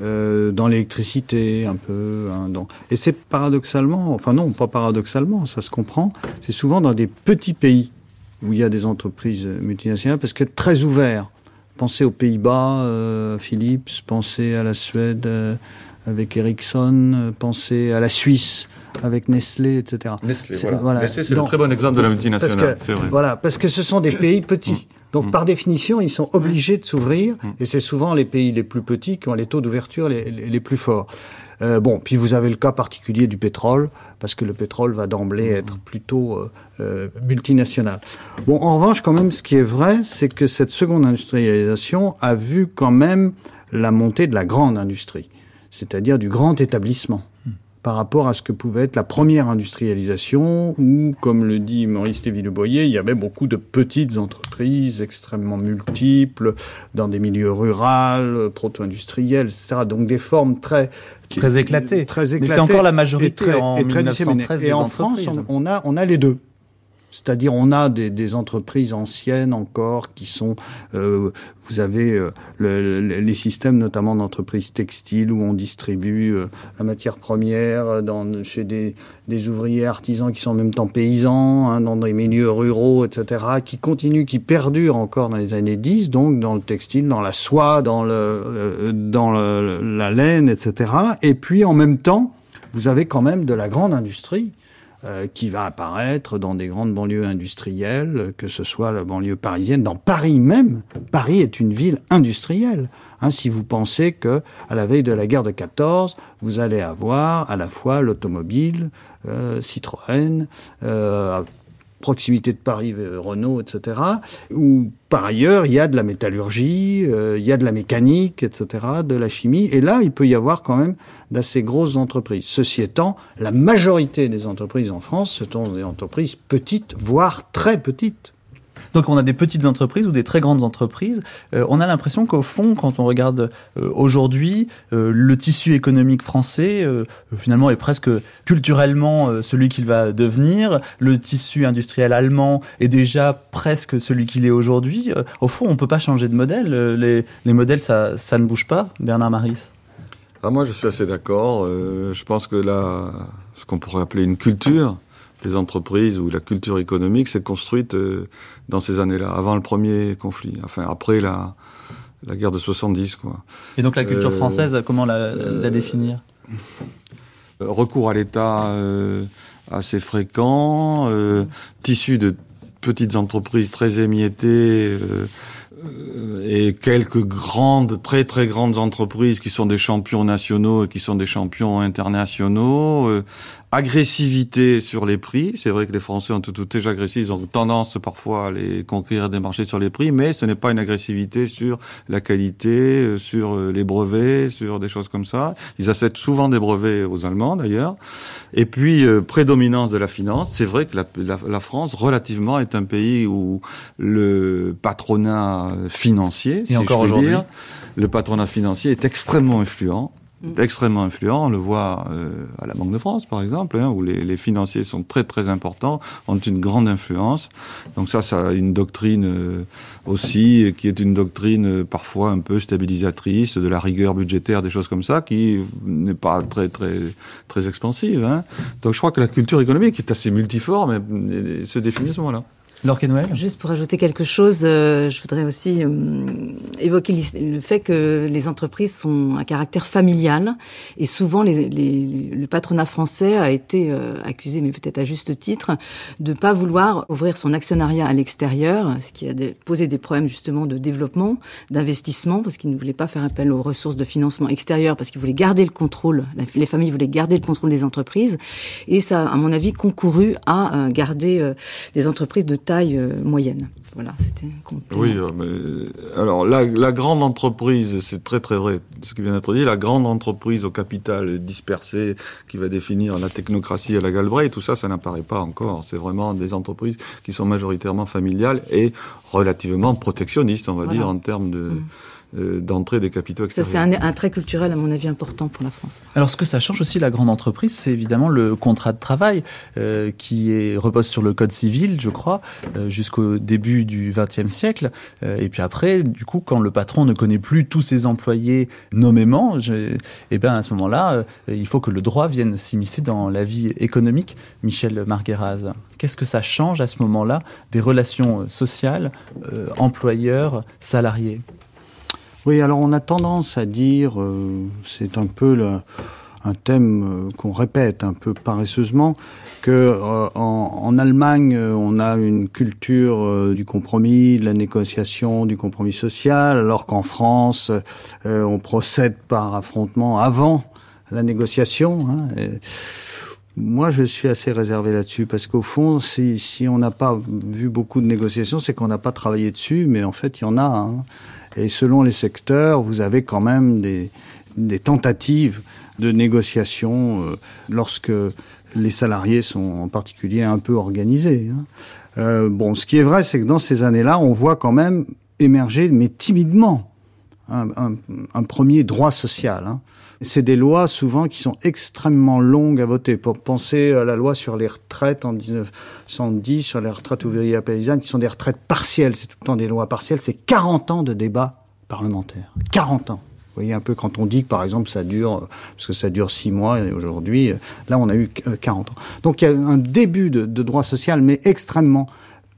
euh, dans l'électricité un peu. Hein, Et c'est paradoxalement, enfin non, pas paradoxalement, ça se comprend, c'est souvent dans des petits pays où il y a des entreprises multinationales parce que très ouverts. Pensez aux Pays-Bas, euh, Philips, pensez à la Suède avec Ericsson, pensez à la Suisse avec Nestlé, etc. Nestlé, voilà. Nestlé, c'est un très bon exemple de la multinationale. Parce que, vrai. Voilà, parce que ce sont des pays petits. Mm. Donc, mm. par définition, ils sont obligés de s'ouvrir, mm. et c'est souvent les pays les plus petits qui ont les taux d'ouverture les, les, plus forts. Euh, bon, puis vous avez le cas particulier du pétrole, parce que le pétrole va d'emblée être plutôt euh, euh, multinational. Bon, en revanche, quand même, ce qui est vrai, c'est que cette seconde industrialisation a vu quand même la montée de la grande industrie, c'est-à-dire du grand établissement par rapport à ce que pouvait être la première industrialisation, où, comme le dit Maurice Lévy-Le-Boyer, il y avait beaucoup de petites entreprises extrêmement multiples, dans des milieux ruraux, proto-industriels, etc. Donc des formes très très éclatées. Très éclatées. Mais c'est encore la majorité et très, en et, très Et en France, on, a on a les deux. C'est-à-dire, on a des, entreprises anciennes encore qui sont. Euh, vous avez euh, le, les systèmes, notamment d'entreprises textiles, où on distribue euh, la matière première dans, chez des, ouvriers artisans qui sont en même temps paysans, hein, dans des milieux ruraux, etc., qui continuent, qui perdurent encore dans les années 10, donc dans le textile, dans la soie, dans, le, dans la laine, etc. Et puis, en même temps, vous avez quand même de la grande industrie euh, qui va apparaître dans des grandes banlieues industrielles, que ce soit la banlieue parisienne, dans Paris même. Paris est une ville industrielle. Hein, si vous pensez que à la veille de la guerre de 14, vous allez avoir à la fois l'automobile, euh, Citroën, euh, proximité de Paris, euh, Renault, etc. Où par ailleurs, il y a de la métallurgie, euh, il y a de la mécanique, etc., de la chimie. Et là, il peut y avoir quand même d'assez grosses entreprises. Ceci étant, la majorité des entreprises en France, ce sont des entreprises petites, voire très petites. Donc on a des petites entreprises ou des très grandes entreprises. Euh, on a l'impression qu'au fond, quand on regarde euh, aujourd'hui, euh, le tissu économique français finalement est presque culturellement celui qu'il va devenir. Le tissu industriel allemand est déjà presque celui qu'il est aujourd'hui. au fond, on peut pas changer de modèle. Les, les modèles, ça, ça ne bouge pas. Bernard Maris. Ah, moi, je suis assez d'accord. je pense que là, ce qu'on pourrait appeler une culture, les entreprises ou la culture économique s'est construite euh, dans ces années-là, avant le premier conflit, enfin après la, la guerre de 70. Quoi. Et donc la culture euh, française, comment la, la définir? Recours à l'État euh, assez fréquent, tissu de petites entreprises très émiettées et quelques grandes, très très grandes entreprises qui sont des champions nationaux et qui sont des champions internationaux, agressivité sur les prix. C'est vrai que les Français ont tout, tout déjà agressif, ils ont tendance parfois à les conquérir des marchés sur les prix, mais ce n'est pas une agressivité sur la qualité, euh, sur euh, les brevets, sur des choses comme ça. Ils achètent souvent des brevets aux Allemands d'ailleurs. Et puis euh, prédominance de la finance. C'est vrai que la, la, la, France relativement est un pays où le patronat financier, et encore aujourd'hui, le patronat financier est extrêmement influent Mm. extrêmement influent. On le voit euh, à la Banque de France, par exemple, hein, où les, les, financiers sont très très importants, ont une grande influence. Donc ça, ça a une doctrine euh, aussi, qui est une doctrine euh, parfois un peu stabilisatrice, de la rigueur budgétaire, des choses comme ça, qui n'est pas très très très expansive. Hein. Donc je crois que la culture économique est assez multiforme et, se définit à ce moment-là. Juste pour ajouter quelque chose, euh, je voudrais aussi euh, évoquer le fait que les entreprises sont à caractère familial et souvent le patronat français a été euh, accusé, mais peut-être à juste titre, de pas vouloir ouvrir son actionnariat à l'extérieur, ce qui a posé des problèmes justement de développement, d'investissement, parce qu'ils ne voulaient pas faire appel aux ressources de financement extérieur, parce qu'ils voulaient garder le contrôle, les familles voulaient garder le contrôle des entreprises, et ça, à mon avis, concouru à garder des entreprises de taille euh, moyenne. Voilà, c'était Oui, euh, mais alors la, la grande entreprise, c'est très très vrai ce qui vient d'être dit, la grande entreprise au capital dispersé qui va définir la technocratie à la Galbraith, tout ça, ça n'apparaît pas encore. C'est vraiment des entreprises qui sont majoritairement familiales et relativement protectionnistes, on va dire, en termes de. Mm. Euh, d'entrée des capitaux extérieurs. Ça, c'est un, un, trait culturel, à mon avis, important pour la France. Alors, ce que ça change aussi, la grande entreprise, c'est évidemment le contrat de travail euh, qui est, repose sur le code civil, je crois, euh, jusqu'au début du XXe siècle. Euh, et puis après, du coup, quand le patron ne connaît plus tous ses employés nommément, je, eh ben, à ce moment-là, euh, il faut que le droit vienne s'immiscer dans la vie économique. Michel Margueraz, qu'est-ce que ça change à ce moment-là des relations sociales, employeurs-salariés oui, alors on a tendance à dire, euh, c'est un peu le, un thème euh, qu'on répète un peu paresseusement, que euh, en, en, Allemagne euh, on a une culture euh, du compromis, de la négociation, du compromis social, alors qu'en France on procède par affrontement avant la négociation. Hein, moi, je suis assez réservé là-dessus parce qu'au fond, si, si on n'a pas vu beaucoup de négociations, c'est qu'on n'a pas travaillé dessus, mais en fait, il y en a. Hein. Et selon les secteurs, vous avez quand même des, des tentatives de négociation euh, lorsque les salariés sont en particulier un peu organisés. Hein. Euh, bon, ce qui est vrai, c'est que dans ces années-là, on voit quand même émerger, mais timidement, un, premier droit social. Hein. C'est des lois souvent qui sont extrêmement longues à voter. Pour penser à la loi sur les retraites en 1910, sur les retraites ouvrières paysannes, qui sont des retraites partielles. C'est tout le temps des lois partielles. C'est 40 ans de débat parlementaire. 40 ans. Vous voyez un peu quand on dit que par exemple ça dure, parce que ça dure six mois et aujourd'hui, là on a eu 40 ans. Donc il y a un début de droit social, mais extrêmement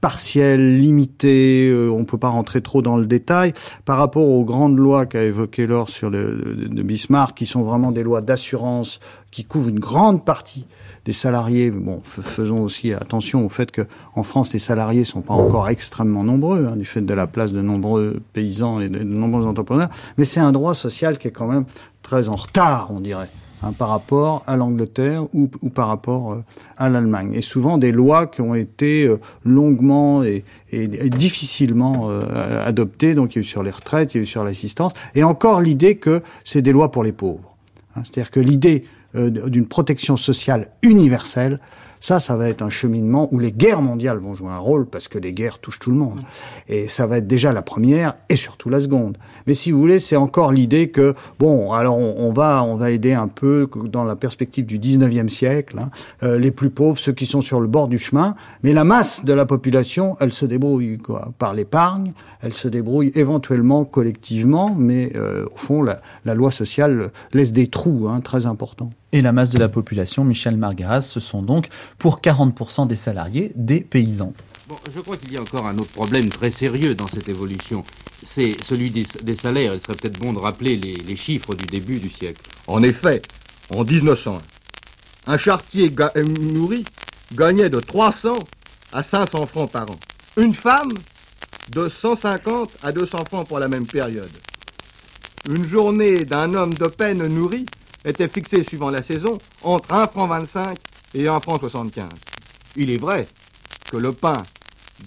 partiel, limité, euh, on peut pas rentrer trop dans le détail, par rapport aux grandes lois qu'a évoqué Laure sur le, de Bismarck, qui sont vraiment des lois d'assurance, qui couvrent une grande partie des salariés. Bon, faisons aussi attention au fait que en France, les salariés sont pas encore extrêmement nombreux, hein, du fait de la place de nombreux paysans et de nombreux entrepreneurs, mais c'est un droit social qui est quand même très en retard, on dirait. Hein, par rapport à l'Angleterre ou, par rapport euh, à l'Allemagne. Et souvent des lois qui ont été euh, longuement et, et, difficilement euh, adoptées. Donc il y a eu sur les retraites, il y a eu sur l'assistance. Et encore l'idée que c'est des lois pour les pauvres. Hein, C'est-à-dire que l'idée d'une protection sociale universelle, ça, ça va être un cheminement où les guerres mondiales vont jouer un rôle parce que les guerres touchent tout le monde. Et ça va être déjà la première et surtout la seconde. Mais si vous voulez, c'est encore l'idée que bon, alors on, va on va aider un peu dans la perspective du 19e siècle hein, euh, les plus pauvres, ceux qui sont sur le bord du chemin. Mais la masse de la population, elle se débrouille quoi, par l'épargne, elle se débrouille éventuellement collectivement, mais euh, au fond, la, la, loi sociale laisse des trous hein, très importants. Et la masse de la population, Michel Margaras, ce sont donc pour 40% des salariés des paysans. Bon, je crois qu'il y a encore un autre problème très sérieux dans cette évolution. C'est celui des, des, salaires. Il serait peut-être bon de rappeler les, les, chiffres du début du siècle. En effet, en 1901, un chartier ga nourri gagnait de 300 à 500 francs par an. Une femme, de 150 à 200 francs pour la même période. Une journée d'un homme de peine nourri était fixée suivant la saison entre 1 franc 25 et 1 franc 75. Il est vrai que le pain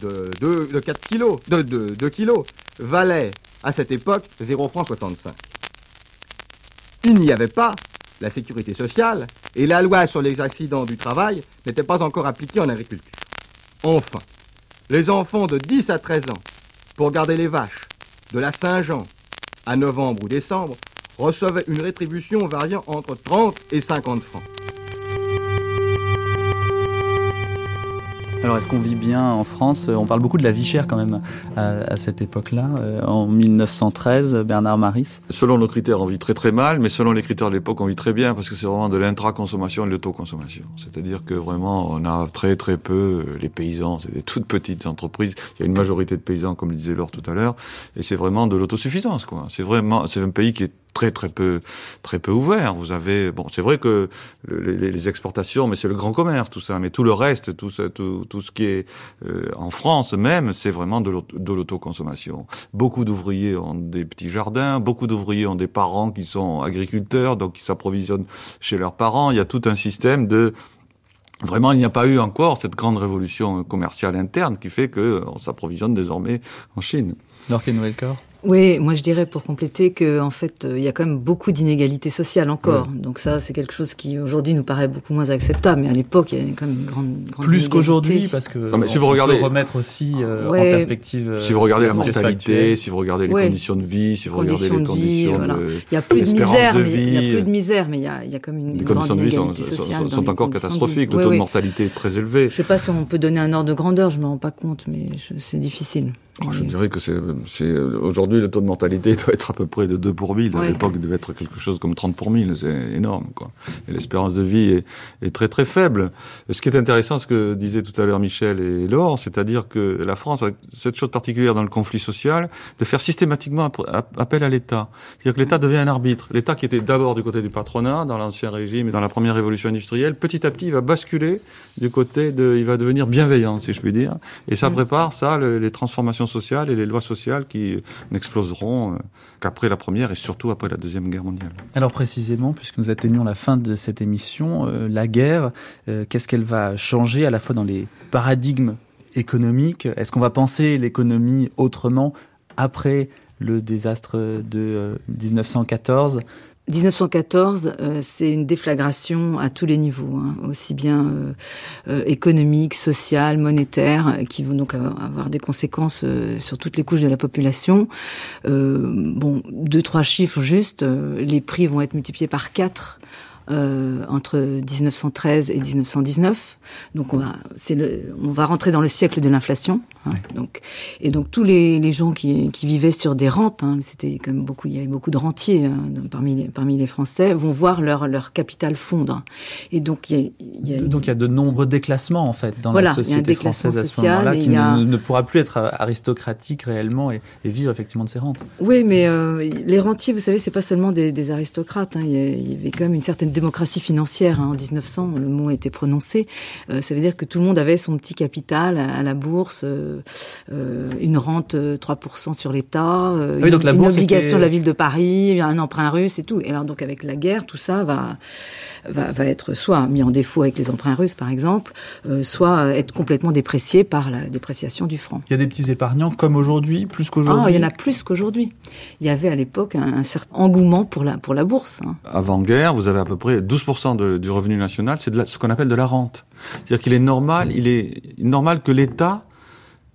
de, 2, de 4 kilos, de, 2, 2 kilos, valait à cette époque 0 franc 65. Il n'y avait pas la sécurité sociale et la loi sur les accidents du travail n'était pas encore appliquée en agriculture. Enfin, les enfants de 10 à 13 ans, pour garder les vaches, de la Saint-Jean à novembre ou décembre, recevaient une rétribution variant entre 30 et 50 francs. Alors, est-ce qu'on vit bien en France? On parle beaucoup de la vie chère quand même à, à cette époque-là. Euh, en 1913, Bernard Maris? Selon nos critères, on vit très très mal, mais selon les critères de l'époque, on vit très bien parce que c'est vraiment de l'intra-consommation et de l'autoconsommation. C'est-à-dire que vraiment, on a très très peu, les paysans, c'est des toutes petites entreprises. Il y a une majorité de paysans, comme le disait Laure tout à l'heure, et c'est vraiment de l'autosuffisance. quoi. C'est vraiment, c'est un pays qui est très très peu très peu ouvert. Vous avez bon, c'est vrai que les, les, exportations, mais c'est le grand commerce tout ça, mais tout le reste, tout ça, tout, tout ce qui est euh, en France même, c'est vraiment de l'autoconsommation. Beaucoup d'ouvriers ont des petits jardins, beaucoup d'ouvriers ont des parents qui sont agriculteurs, donc qui s'approvisionnent chez leurs parents. Il y a tout un système de Vraiment, il n'y a pas eu encore cette grande révolution commerciale interne qui fait qu'on s'approvisionne désormais en Chine. Laure Kenwelker oui, moi je dirais pour compléter que en fait il y a quand même beaucoup d'inégalités sociales encore. Ouais. Donc ça c'est quelque chose qui aujourd'hui nous paraît beaucoup moins acceptable, mais à l'époque il y avait quand même une grande, grande plus qu'aujourd'hui parce que non, mais si vous regardez remettre aussi euh, ouais. en perspective. Si vous regardez la mortalité, si vous regardez les ouais. conditions de vie, si vous conditions regardez les conditions de, voilà. de il y a plus de misère, de mais il y a plus de misère, mais il y a, il y a comme une, les une conditions grande de vie sont, inégalité sociale sont, sont encore catastrophiques. Le taux de mortalité est très élevé. Je sais pas si on peut donner un ordre de grandeur, je me rends pas compte, mais c'est difficile. Oh, je dirais que c'est aujourd'hui le taux de mortalité doit être à peu près de 2 pour 1000. À l'époque, il devait être quelque chose comme 30 pour 1000. C'est énorme, quoi. Et l'espérance de vie est, est, très très faible. Ce qui est intéressant, ce que disaient tout à l'heure Michel et Laure, c'est-à-dire que la France a cette chose particulière dans le conflit social de faire systématiquement appel à l'État. C'est-à-dire que l'État devient un arbitre. L'État qui était d'abord du côté du patronat dans l'ancien régime et dans la première révolution industrielle, petit à petit, il va basculer du côté de, il va devenir bienveillant, si je puis dire. Et ça mmh. prépare ça, le, les transformations sociales et les lois sociales qui n'exploseront qu'après la première et surtout après la deuxième guerre mondiale. Alors précisément, puisque nous atteignons la fin de cette émission, euh, la guerre, euh, qu'est-ce qu'elle va changer à la fois dans les paradigmes économiques? Est-ce qu'on va penser l'économie autrement après le désastre de euh, 1914 1914, euh, c'est une déflagration à tous les niveaux, hein, aussi bien euh, euh, économique, social, monétaire, qui vont donc avoir des conséquences sur toutes les couches de la population. bon, deux trois chiffres juste. les prix vont être multipliés par quatre euh, entre 1913 et 1919. Donc on va, c'est le, on va rentrer dans le siècle de l'inflation. Hein, donc et donc tous les, les gens qui, qui vivaient sur des rentes, hein, c'était quand même beaucoup, il y avait beaucoup de rentiers hein, parmi les, parmi les Français, vont voir leur leur capital fondre. Et donc il y a, donc il y a de nombreux déclassements en fait dans la société française à ce moment-là qui ne, ne, pourra plus être aristocratique réellement et, et, vivre effectivement de ses rentes. Oui, mais euh, les rentiers, vous savez, c'est pas seulement des, des aristocrates. Il y avait quand même une certaine démocratie financière. Hein. En 1900, le mot été prononcé. Euh, ça veut dire que tout le monde avait son petit capital à, la bourse, euh, euh une rente 3% euh, sur l'État, oui, une, donc la bourse obligation de la ville de Paris, un emprunt russe et tout. Et alors donc avec la guerre, tout ça va va, va être soit mis en défaut avec les emprunts russes, par exemple, euh, soit être complètement déprécié par la dépréciation du franc. Il y a des petits épargnants comme aujourd'hui, plus qu'aujourd'hui. Ah, il y en a plus qu'aujourd'hui. Il y avait à l'époque un, certain engouement pour la pour la bourse. Hein. Avant-guerre, vous avez à peu près 12% de, du revenu national, c'est ce qu'on appelle de la rente. C'est-à-dire qu'il est normal, il est normal que l'État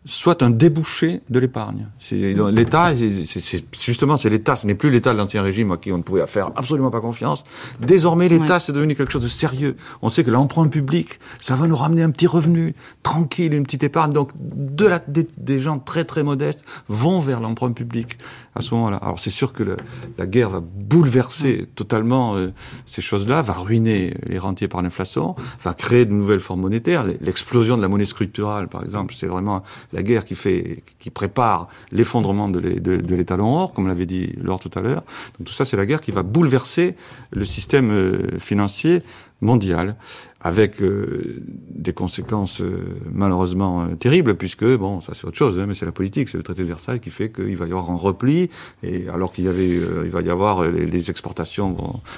soit un débouché de l'épargne. L'État, justement, c'est l'État, ce n'est plus l'État de l'Ancien Régime à qui on ne pouvait faire absolument pas confiance. Désormais, l'État, c'est devenu quelque chose de sérieux. On sait que l'emprunt public, ça va nous ramener un petit revenu, tranquille, une petite épargne. Donc, de la, des, gens très très modestes vont vers l'emprunt public à ce moment-là. Alors, c'est sûr que le, la guerre va bouleverser totalement euh, ces choses-là, va ruiner les rentiers par l'inflation, va créer de nouvelles formes monétaires. L'explosion de la monnaie scripturale, par exemple, c'est vraiment la guerre qui fait, qui prépare l'effondrement de l'étalon or, comme l'avait dit Laure tout à l'heure. Donc tout ça, c'est la guerre qui va bouleverser le système euh, financier mondial avec euh, des conséquences euh, malheureusement euh, terribles, puisque, bon, ça c'est autre chose, hein, mais c'est la politique, c'est le traité de Versailles qui fait qu'il va y avoir un repli, et alors qu'il y avait, il va y avoir les, exportations,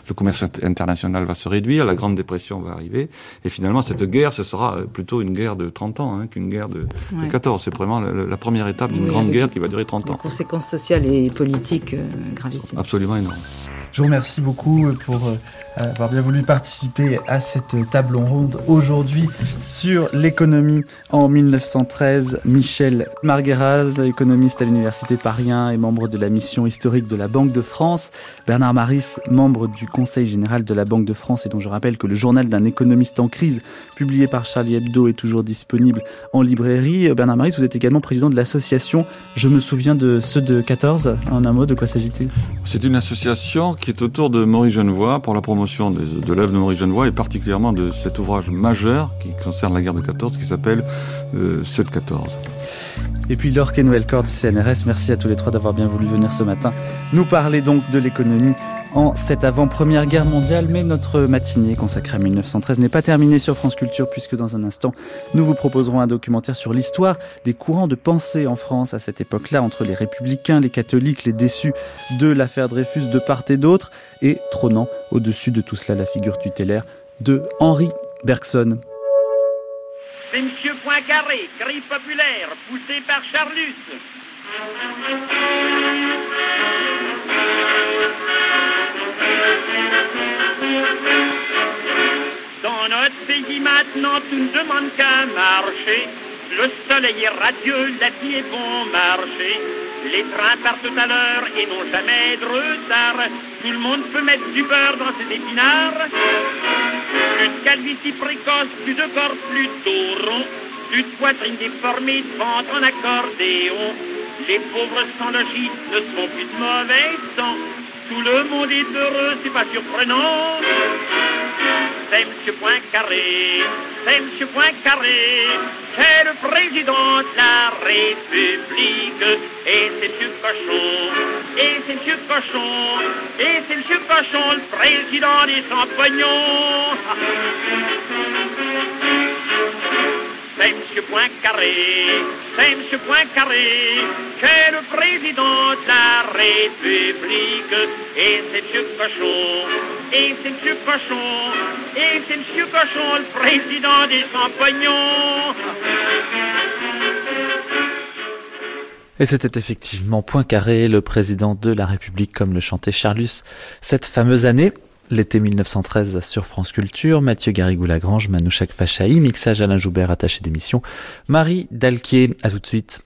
le commerce international va se réduire, la Grande Dépression va arriver, et finalement cette guerre, ce sera plutôt une guerre de 30 ans hein, qu'une guerre de, 14. C'est vraiment la, première étape d'une grande guerre qui va durer 30 ans. Conséquences sociales et politiques gravissimes. Absolument énorme. Je vous remercie beaucoup pour avoir bien voulu participer à cette table ronde aujourd'hui sur l'économie en 1913. Michel Margueraz, économiste à l'Université Paris 1 et membre de la mission historique de la Banque de France. Bernard Maris, membre du Conseil général de la Banque de France et dont je rappelle que le journal d'un économiste en crise, publié par Charlie Hebdo, est toujours disponible en librairie. Bernard Maris, vous êtes également président de l'association Je me souviens de ceux de 14. En un mot, de quoi s'agit-il? C'est une association qui est autour de Maurice Genevoix pour la promotion de, l'œuvre de Maurice Genevoix et particulièrement de cet ouvrage majeur qui concerne la guerre de 14 qui s'appelle euh, 14. Et puis Laure Corps du CNRS, merci à tous les trois d'avoir bien voulu venir ce matin nous parler donc de l'économie en cette avant-première guerre mondiale. Mais notre matinée consacrée à 1913 n'est pas terminée sur France Culture puisque dans un instant, nous vous proposerons un documentaire sur l'histoire des courants de pensée en France à cette époque-là entre les républicains, les catholiques, les déçus de l'affaire Dreyfus de part et d'autre et trônant au-dessus de tout cela la figure tutélaire de Henri Bergson. Cri populaire, poussé par Charlus. Dans notre pays maintenant, tout ne demande qu'à marcher. Le soleil est radieux, la vie est bon marché. Les trains partent à l'heure et n'ont jamais de retard. Tout le monde peut mettre du beurre dans ses épinards. Plus de calvitie précoce, plus de corps plutôt rond, de poitrine déformée, ventre en accordéon. Les pauvres sans logis ne sont plus de mauvais sang. Tout le monde est heureux, c'est pas surprenant. C'est M. Poincaré, c'est M. Poincaré, c'est le président de la République. Et c'est M. Cochon, et c'est M. Cochon, et c'est M. Cochon, le président des champignons. (laughs) C'est M. Poincaré, c'est M. Poincaré, c'est le président de la République. Et c'est M. Cochon, et c'est M. Cochon, et c'est M. Cochon, le président des champignons. Et c'était effectivement Poincaré, le président de la République, comme le chantait Charlus cette fameuse année. L'été 1913 sur France Culture, Mathieu Garrigou-Lagrange, Manouchak Fachaï, mixage Alain Joubert, attaché d'émission, Marie Dalquier, à tout de suite.